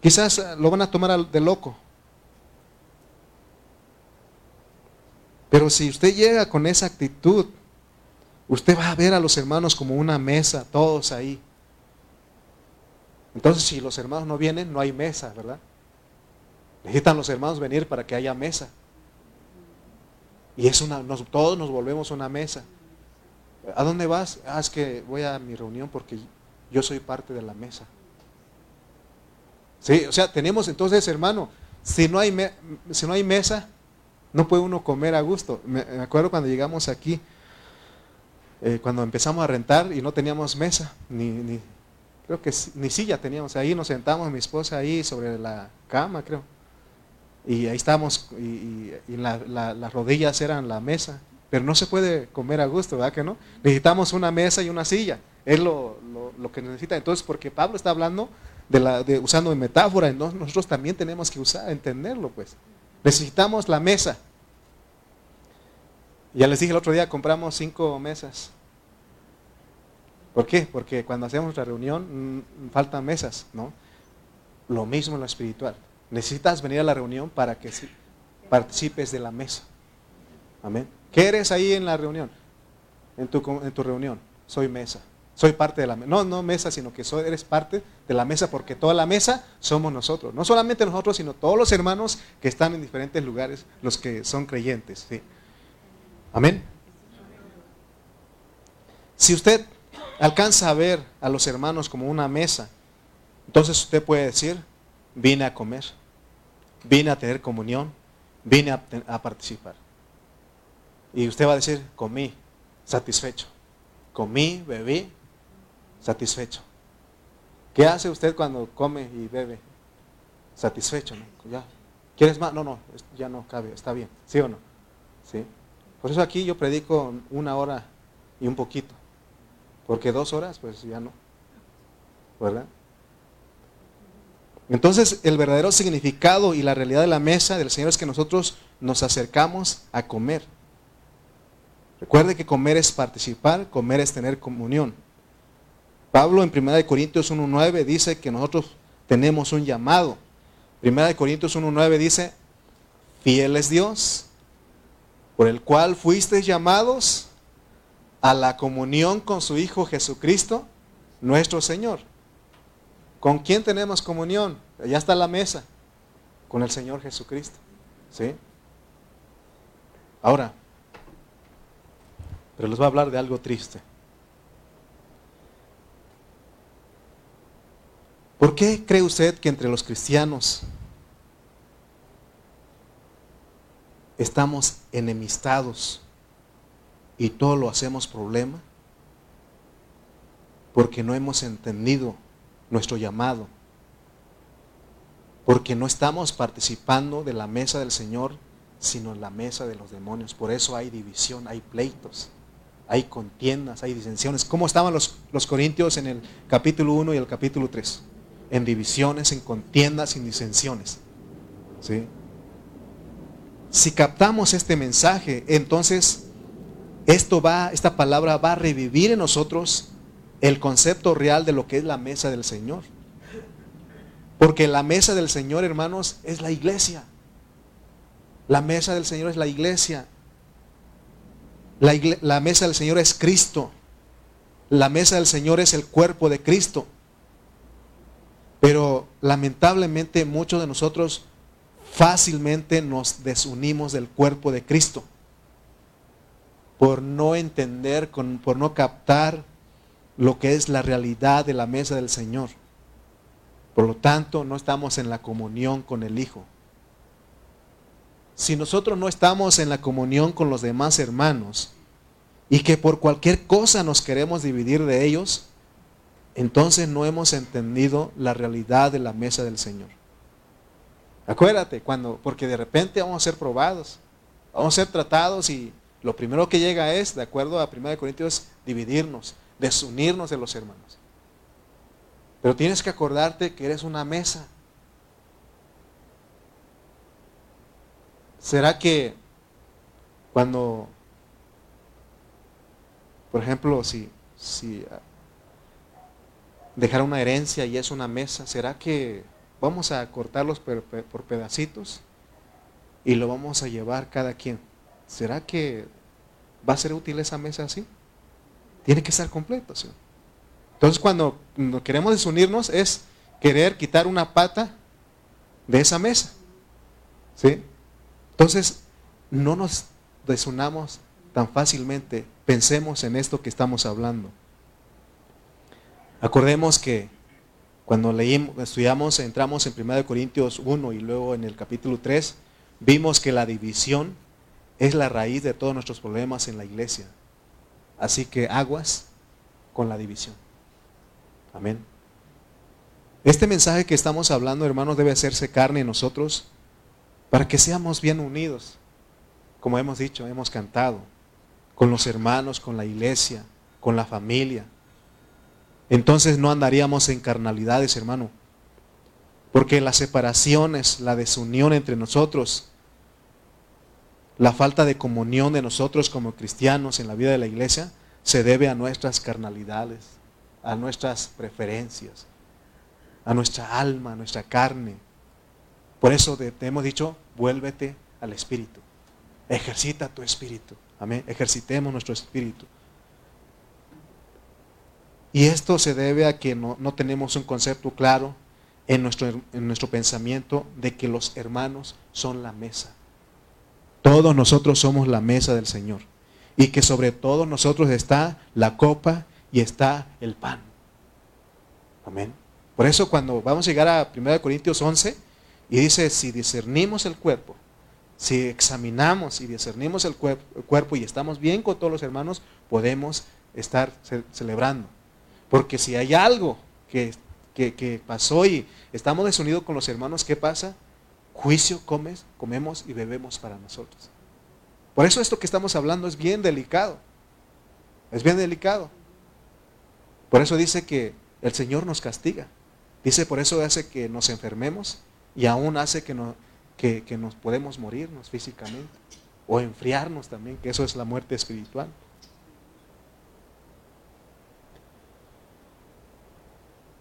Quizás eh, lo van a tomar de loco. Pero si usted llega con esa actitud, usted va a ver a los hermanos como una mesa, todos ahí. Entonces, si los hermanos no vienen, no hay mesa, ¿verdad? Necesitan los hermanos venir para que haya mesa. Y es una, todos nos volvemos una mesa. ¿A dónde vas? Ah, es que voy a mi reunión porque yo soy parte de la mesa. Sí, o sea, tenemos entonces, hermano, si no hay, si no hay mesa, no puede uno comer a gusto. Me, acuerdo cuando llegamos aquí, eh, cuando empezamos a rentar y no teníamos mesa, ni, ni creo que ni silla teníamos. Ahí nos sentamos, mi esposa ahí sobre la cama, creo. Y ahí estábamos, y, las rodillas eran la mesa. Pero no se puede comer a gusto, ¿verdad que no? Necesitamos una mesa y una silla. Es lo, lo, que necesita. Entonces, porque Pablo está hablando de la, de, usando metáfora, entonces nosotros también tenemos que usar, entenderlo, pues. Necesitamos la mesa. Ya les dije el otro día, compramos cinco mesas. ¿Por qué? Porque cuando hacemos la reunión mm, faltan mesas, ¿no? Lo mismo en lo espiritual. Necesitas venir a la reunión para que participes de la mesa. Amén. ¿Qué eres ahí en la reunión? En tu, reunión. Soy mesa. Soy parte de la mesa. No, no mesa, sino que eres parte de la mesa porque toda la mesa somos nosotros. No solamente nosotros, sino todos los hermanos que están en diferentes lugares, los que son creyentes. ¿sí? Amén. Si usted alcanza a ver a los hermanos como una mesa, entonces usted puede decir, vine a comer, vine a tener comunión, vine a, participar. Y usted va a decir, comí, satisfecho. Comí, bebí, satisfecho. ¿Qué hace usted cuando come y bebe? Satisfecho, ¿no? Ya. ¿Quieres más? No, no, ya no cabe, está bien. ¿Sí o no? ¿Sí? Por eso aquí yo predico una hora y un poquito. Porque dos horas, pues ya no. ¿Verdad? Entonces, el verdadero significado y la realidad de la mesa del Señor es que nosotros nos acercamos a comer. Recuerde que comer es participar, comer es tener comunión. Pablo en 1 Corintios 1.9 dice que nosotros tenemos un llamado. 1 Corintios 1.9 dice, fiel es Dios, por el cual fuisteis llamados a la comunión con su Hijo Jesucristo, nuestro Señor. ¿Con quién tenemos comunión? Allá está la mesa, con el Señor Jesucristo. ¿Sí? Ahora, pero les voy a hablar de algo triste. ¿Por qué cree usted que entre los cristianos estamos enemistados y todo lo hacemos problema porque no hemos entendido nuestro llamado, porque no estamos participando de la mesa del Señor, sino en la mesa de los demonios. Por eso hay división, hay pleitos, hay contiendas, hay disensiones. ¿Cómo estaban los, los corintios en el capítulo 1 y el capítulo 3? En divisiones, en contiendas, en disensiones. ¿Sí? Si captamos este mensaje, entonces esto va, esta palabra va a revivir en nosotros el concepto real de lo que es la mesa del Señor. Porque la mesa del Señor, hermanos, es la iglesia. La mesa del Señor es la iglesia. La, mesa del Señor es Cristo. La mesa del Señor es el cuerpo de Cristo. Pero lamentablemente muchos de nosotros fácilmente nos desunimos del cuerpo de Cristo por no entender, por no captar lo que es la realidad de la mesa del Señor. Por lo tanto, no estamos en la comunión con el Hijo. Si nosotros no estamos en la comunión con los demás hermanos y que por cualquier cosa nos queremos dividir de ellos, entonces no hemos entendido la realidad de la mesa del Señor. Acuérdate, cuando, porque de repente vamos a ser probados, vamos a ser tratados y lo primero que llega es, de acuerdo a 1 Corintios, dividirnos, desunirnos de los hermanos. Pero tienes que acordarte que eres una mesa. ¿Será que cuando, por ejemplo, si, si dejar una herencia y es una mesa, ¿será que Vamos a cortarlos por, pedacitos y lo vamos a llevar cada quien. ¿Será que va a ser útil esa mesa así? Tiene que estar completo. Entonces cuando queremos desunirnos es querer quitar una pata de esa mesa. ¿sí? Entonces no nos desunamos tan fácilmente. Pensemos en esto que estamos hablando. Acordemos que cuando leímos, estudiamos, entramos en 1 Corintios 1 y luego en el capítulo 3, vimos que la división es la raíz de todos nuestros problemas en la iglesia. Así que aguas con la división. Amén. Este mensaje que estamos hablando, hermanos, debe hacerse carne en nosotros para que seamos bien unidos. Como hemos dicho, hemos cantado, con los hermanos, con la iglesia, con la familia. Entonces no andaríamos en carnalidades, hermano. Porque las separaciones, la desunión entre nosotros, la falta de comunión de nosotros como cristianos en la vida de la iglesia, se debe a nuestras carnalidades, a nuestras preferencias, a nuestra alma, a nuestra carne. Por eso te hemos dicho, vuélvete al Espíritu. Ejercita tu espíritu. Amén. Ejercitemos nuestro espíritu. Y esto se debe a que no, tenemos un concepto claro en nuestro, en nuestro pensamiento de que los hermanos son la mesa. Todos nosotros somos la mesa del Señor. Y que sobre todos nosotros está la copa y está el pan. Amén. Por eso cuando vamos a llegar a 1 Corintios 11 y dice, si discernimos el cuerpo, si examinamos y discernimos el cuerpo y estamos bien con todos los hermanos, podemos estar celebrando. Porque si hay algo que, que, pasó y estamos desunidos con los hermanos, ¿qué pasa? Juicio comes, comemos y bebemos para nosotros. Por eso esto que estamos hablando es bien delicado. Es bien delicado. Por eso dice que el Señor nos castiga. Dice, por eso hace que nos enfermemos y aún hace que, que nos podemos morirnos físicamente o enfriarnos también, que eso es la muerte espiritual.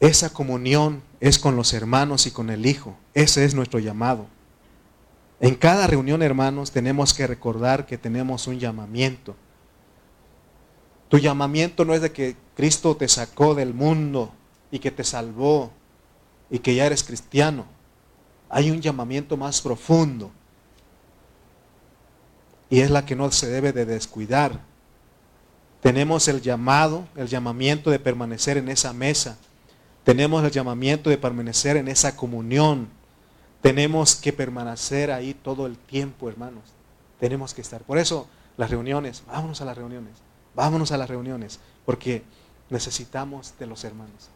Esa comunión es con los hermanos y con el Hijo. Ese es nuestro llamado. En cada reunión, hermanos, tenemos que recordar que tenemos un llamamiento. Tu llamamiento no es de que Cristo te sacó del mundo y que te salvó y que ya eres cristiano. Hay un llamamiento más profundo. Y es la que no se debe de descuidar. Tenemos el llamado, el llamamiento de permanecer en esa mesa tenemos el llamamiento de permanecer en esa comunión. Tenemos que permanecer ahí todo el tiempo, hermanos. Tenemos que estar. Por eso las reuniones, vámonos a las reuniones, vámonos a las reuniones, porque necesitamos de los hermanos.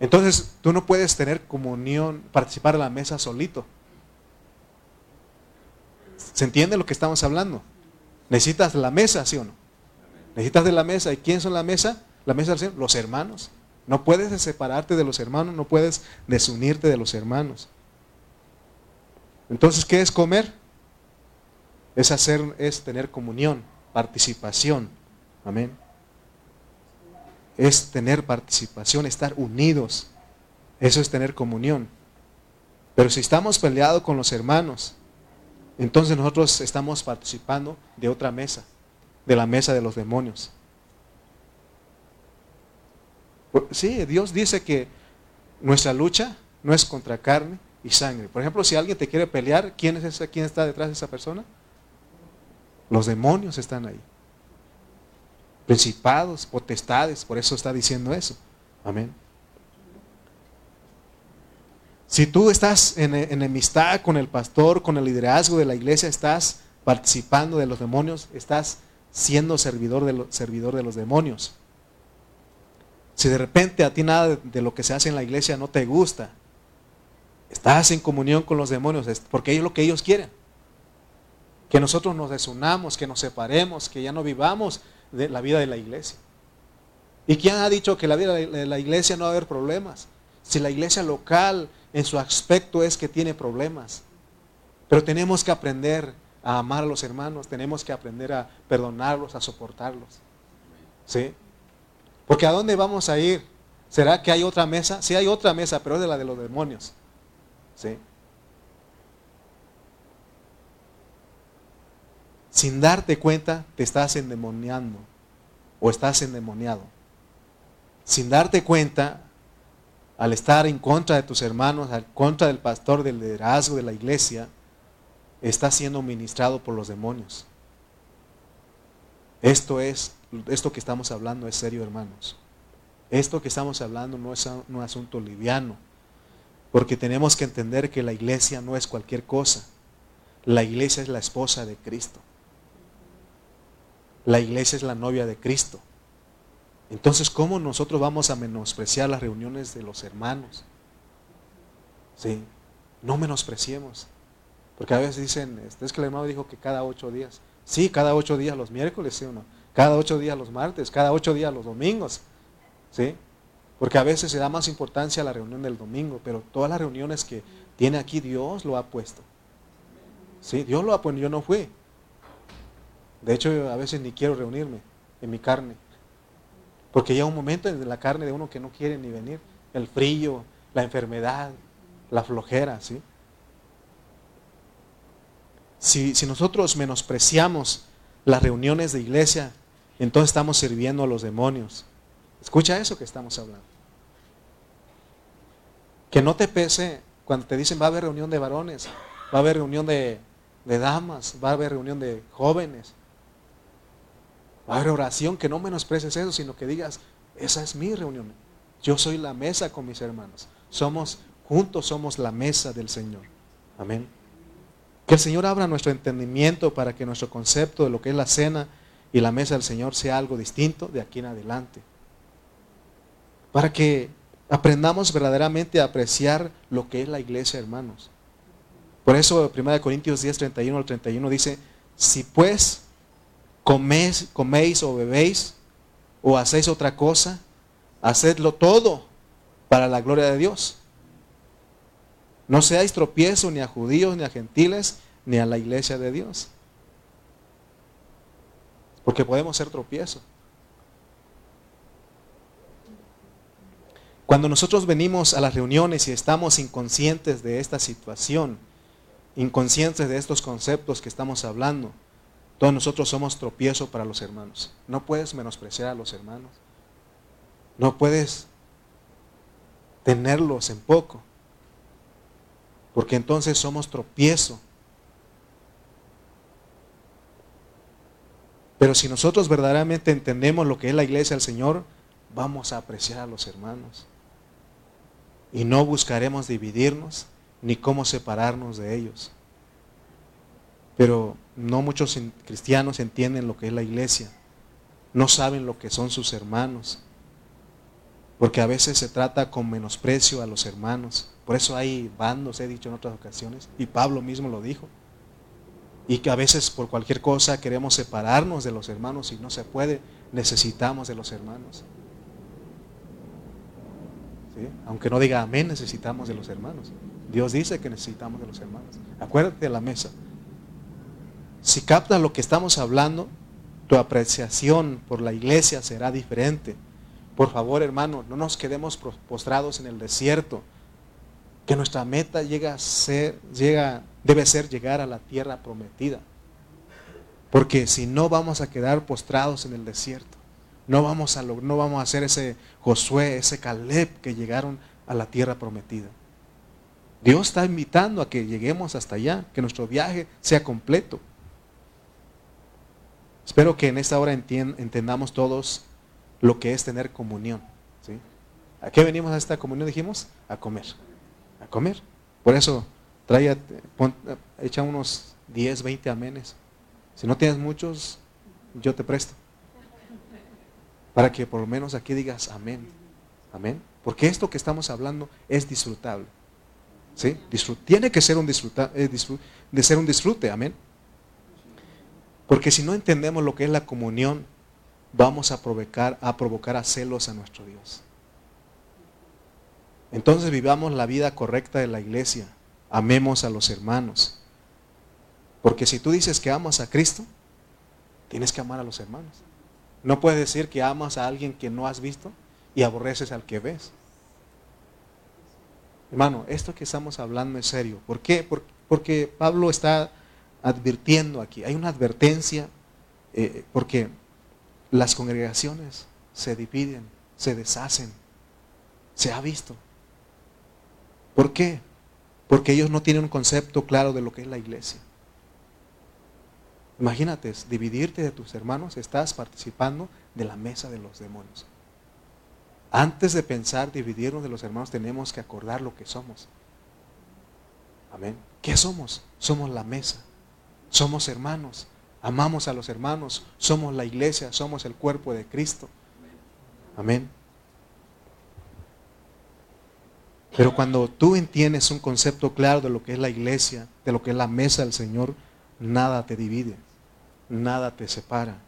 Entonces, tú no puedes tener comunión, participar en la mesa solito. ¿Se entiende lo que estamos hablando? Necesitas la mesa, ¿sí o no? Necesitas de la mesa. ¿Y quién son la mesa? La mesa Los hermanos. No puedes separarte de los hermanos, no puedes desunirte de los hermanos. Entonces, ¿qué es comer? Es hacer, es tener comunión, participación. Amén. Es tener participación, estar unidos. Eso es tener comunión. Pero si estamos peleados con los hermanos, entonces nosotros estamos participando de otra mesa, de la mesa de los demonios. Sí, Dios dice que nuestra lucha no es contra carne y sangre. Por ejemplo, si alguien te quiere pelear, ¿quién es esa, quién está detrás de esa persona? Los demonios están ahí. Principados, potestades, por eso está diciendo eso. Amén. Si tú estás en enemistad con el pastor, con el liderazgo de la iglesia, estás participando de los demonios, estás siendo servidor de, servidor de los demonios. Si de repente a ti nada de lo que se hace en la iglesia no te gusta, estás en comunión con los demonios, porque es lo que ellos quieren. Que nosotros nos desunamos, que nos separemos, que ya no vivamos de la vida de la iglesia. ¿Y quién ha dicho que la vida de la iglesia no va a haber problemas? Si la iglesia local en su aspecto es que tiene problemas. Pero tenemos que aprender a amar a los hermanos, tenemos que aprender a perdonarlos, a soportarlos. ¿Sí? Porque ¿a dónde vamos a ir? ¿Será que hay otra mesa? Sí hay otra mesa, pero es de la de los demonios. ¿Sí? Sin darte cuenta, te estás endemoniando o estás endemoniado. Sin darte cuenta, al estar en contra de tus hermanos, en contra del pastor, del liderazgo de la iglesia, estás siendo ministrado por los demonios. Esto es esto que estamos hablando es serio, hermanos. Esto que estamos hablando no es un asunto liviano, porque tenemos que entender que la iglesia no es cualquier cosa. La iglesia es la esposa de Cristo. La iglesia es la novia de Cristo. Entonces, ¿cómo nosotros vamos a menospreciar las reuniones de los hermanos? Sí, no menospreciemos. Porque a veces dicen, este, es que el hermano dijo que cada ocho días. Sí, cada ocho días los miércoles, sí o no. Cada ocho días los martes, cada ocho días los domingos. ¿Sí? Porque a veces se da más importancia a la reunión del domingo, pero todas las reuniones que tiene aquí Dios lo ha puesto. Sí, Dios lo ha puesto, yo no fui. De hecho, a veces ni quiero reunirme en mi carne. Porque llega un momento en la carne de uno que no quiere ni venir. El frío, la enfermedad, la flojera, ¿sí? Si, si nosotros menospreciamos las reuniones de iglesia, entonces estamos sirviendo a los demonios. Escucha eso que estamos hablando. Que no te pese cuando te dicen va a haber reunión de varones, va a haber reunión de, damas, va a haber reunión de jóvenes, va a haber oración, que no menosprecies eso, sino que digas, esa es mi reunión. Yo soy la mesa con mis hermanos. Somos juntos, somos la mesa del Señor. Amén. Que el Señor abra nuestro entendimiento para que nuestro concepto de lo que es la cena y la mesa del Señor sea algo distinto de aquí en adelante. Para que aprendamos verdaderamente a apreciar lo que es la iglesia, hermanos. Por eso 1 Corintios 10, 31 al 31 dice, si pues coméis, coméis o bebéis o hacéis otra cosa, hacedlo todo para la gloria de Dios. No seáis tropiezo ni a judíos, ni a gentiles, ni a la iglesia de Dios. Porque podemos ser tropiezo. Cuando nosotros venimos a las reuniones y estamos inconscientes de esta situación, inconscientes de estos conceptos que estamos hablando, todos nosotros somos tropiezo para los hermanos. No puedes menospreciar a los hermanos. No puedes tenerlos en poco. Porque entonces somos tropiezo. Pero si nosotros verdaderamente entendemos lo que es la iglesia del Señor, vamos a apreciar a los hermanos y no buscaremos dividirnos ni cómo separarnos de ellos. Pero no muchos cristianos entienden lo que es la iglesia, no saben lo que son sus hermanos, porque a veces se trata con menosprecio a los hermanos. Por eso hay bandos, he dicho en otras ocasiones, y Pablo mismo lo dijo. Y que a veces por cualquier cosa queremos separarnos de los hermanos y no se puede, necesitamos de los hermanos. Aunque no diga amén, necesitamos de los hermanos. Dios dice que necesitamos de los hermanos. Acuérdate de la mesa. Si captas lo que estamos hablando, tu apreciación por la iglesia será diferente. Por favor, hermano, no nos quedemos postrados en el desierto. Que nuestra meta llega a ser, llega, debe ser llegar a la tierra prometida. Porque si no vamos a quedar postrados en el desierto. No vamos a, no vamos a hacer ese Josué, ese Caleb que llegaron a la tierra prometida. Dios está invitando a que lleguemos hasta allá, que nuestro viaje sea completo. Espero que en esta hora entendamos todos lo que es tener comunión. ¿A qué venimos a esta comunión? Dijimos, a comer. A comer. Por eso, trae, echa unos 10, 20 amenes. Si no tienes muchos, yo te presto. Para que por lo menos aquí digas amén. Amén. Porque esto que estamos hablando es disfrutable. ¿Sí? tiene que ser un disfruta, eh, de ser un disfrute. Amén. Porque si no entendemos lo que es la comunión, vamos a provocar, a provocar a celos a nuestro Dios. Entonces vivamos la vida correcta de la iglesia. Amemos a los hermanos. Porque si tú dices que amas a Cristo, tienes que amar a los hermanos. No puedes decir que amas a alguien que no has visto y aborreces al que ves. Hermano, esto que estamos hablando es serio. ¿Por qué? Porque Pablo está advirtiendo aquí. Hay una advertencia eh, porque las congregaciones se dividen, se deshacen. Se ha visto. ¿Por qué? Porque ellos no tienen un concepto claro de lo que es la iglesia. Imagínate, dividirte de tus hermanos, estás participando de la mesa de los demonios. Antes de pensar dividirnos de los hermanos, tenemos que acordar lo que somos. Amén. ¿Qué somos? Somos la mesa. Somos hermanos. amamos a los hermanos, somos la iglesia, somos el cuerpo de Cristo. Amén. Pero cuando tú entiendes un concepto claro de lo que es la iglesia, de lo que es la mesa del Señor, nada te divide, nada te separa.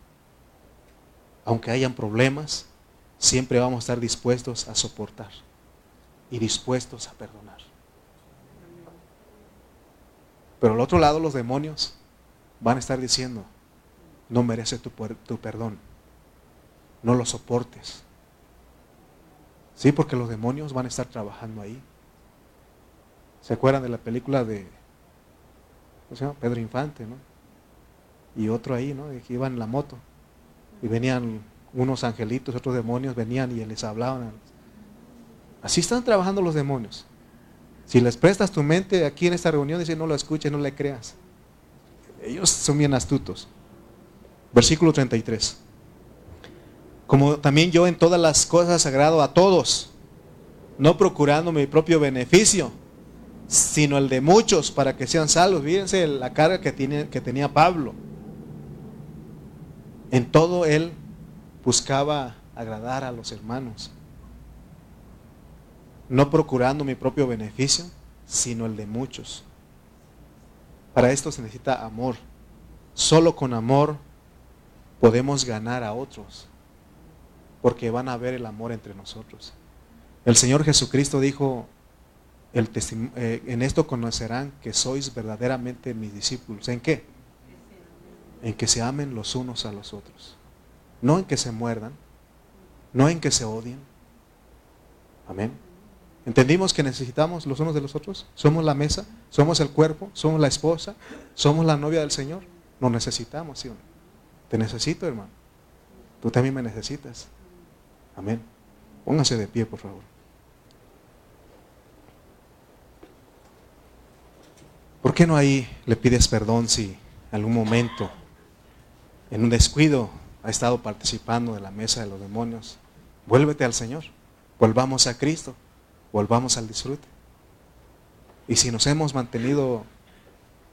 Aunque hayan problemas, siempre vamos a estar dispuestos a soportar y dispuestos a perdonar. Pero al otro lado los demonios van a estar diciendo, no merece tu, tu perdón, no lo soportes. Sí, porque los demonios van a estar trabajando ahí. ¿Se acuerdan de la película de. Pedro Infante, ¿no? Y otro ahí, ¿no? Que iban en la moto. Y venían unos angelitos, otros demonios, venían y les hablaban. Así están trabajando los demonios. Si les prestas tu mente aquí en esta reunión, dice no lo escuches, no le creas. Ellos son bien astutos. Versículo 33. Como también yo en todas las cosas agrado a todos, no procurando mi propio beneficio, sino el de muchos para que sean salvos. Fíjense la carga que, tiene, que tenía Pablo. En todo él buscaba agradar a los hermanos no procurando mi propio beneficio, sino el de muchos. Para esto se necesita amor. Solo con amor podemos ganar a otros, porque van a ver el amor entre nosotros. El Señor Jesucristo dijo, el eh, en esto conocerán que sois verdaderamente mis discípulos. ¿En qué? En que se amen los unos a los otros. No en que se muerdan, no en que se odien. Amén. ¿Entendimos que necesitamos los unos de los otros? Somos la mesa, somos el cuerpo, somos la esposa, somos la novia del Señor. Nos necesitamos, ¿sí? Te necesito, hermano. Tú también me necesitas. Amén. Póngase de pie, por favor. ¿Por qué no ahí le pides perdón si en algún momento, en un descuido, ha estado participando de la mesa de los demonios? Vuélvete al Señor. Volvamos a Cristo volvamos al disfrute. Y si nos hemos mantenido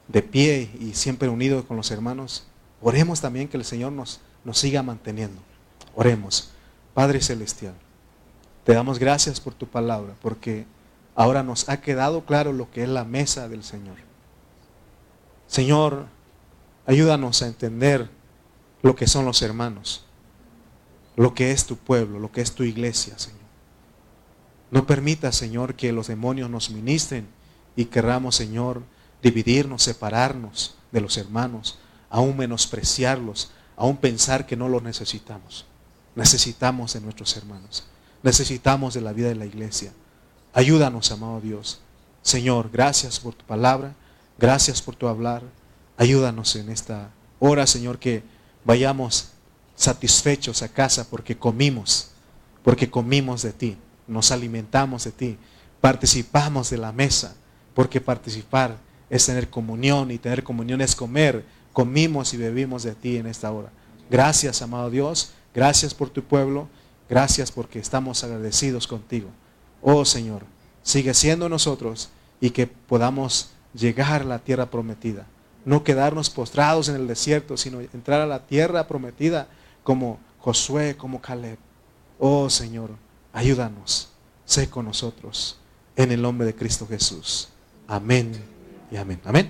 de pie y siempre unidos con los hermanos, oremos también que el Señor nos, nos siga manteniendo. Oremos. Padre Celestial, te damos gracias por tu palabra, porque ahora nos ha quedado claro lo que es la mesa del Señor. Señor, ayúdanos a entender lo que son los hermanos, lo que es tu pueblo, lo que es tu iglesia, Señor. No permita, Señor, que los demonios nos ministren y querramos, Señor, dividirnos, separarnos de los hermanos, aún menospreciarlos, aún pensar que no los necesitamos. Necesitamos de nuestros hermanos. Necesitamos de la vida de la iglesia. Ayúdanos, amado Dios. Señor, gracias por tu palabra. Gracias por tu hablar. Ayúdanos en esta hora, Señor, que vayamos satisfechos a casa porque comimos, porque comimos de ti nos alimentamos de ti, participamos de la mesa, porque participar es tener comunión y tener comunión es comer, comimos y bebimos de ti en esta hora. Gracias, amado Dios, gracias por tu pueblo, gracias porque estamos agradecidos contigo. Oh Señor, sigue siendo nosotros y que podamos llegar a la tierra prometida. No quedarnos postrados en el desierto, sino entrar a la tierra prometida como Josué, como Caleb. Oh Señor, Ayúdanos, sé con nosotros, en el nombre de Cristo Jesús. Amén y amén. Amén.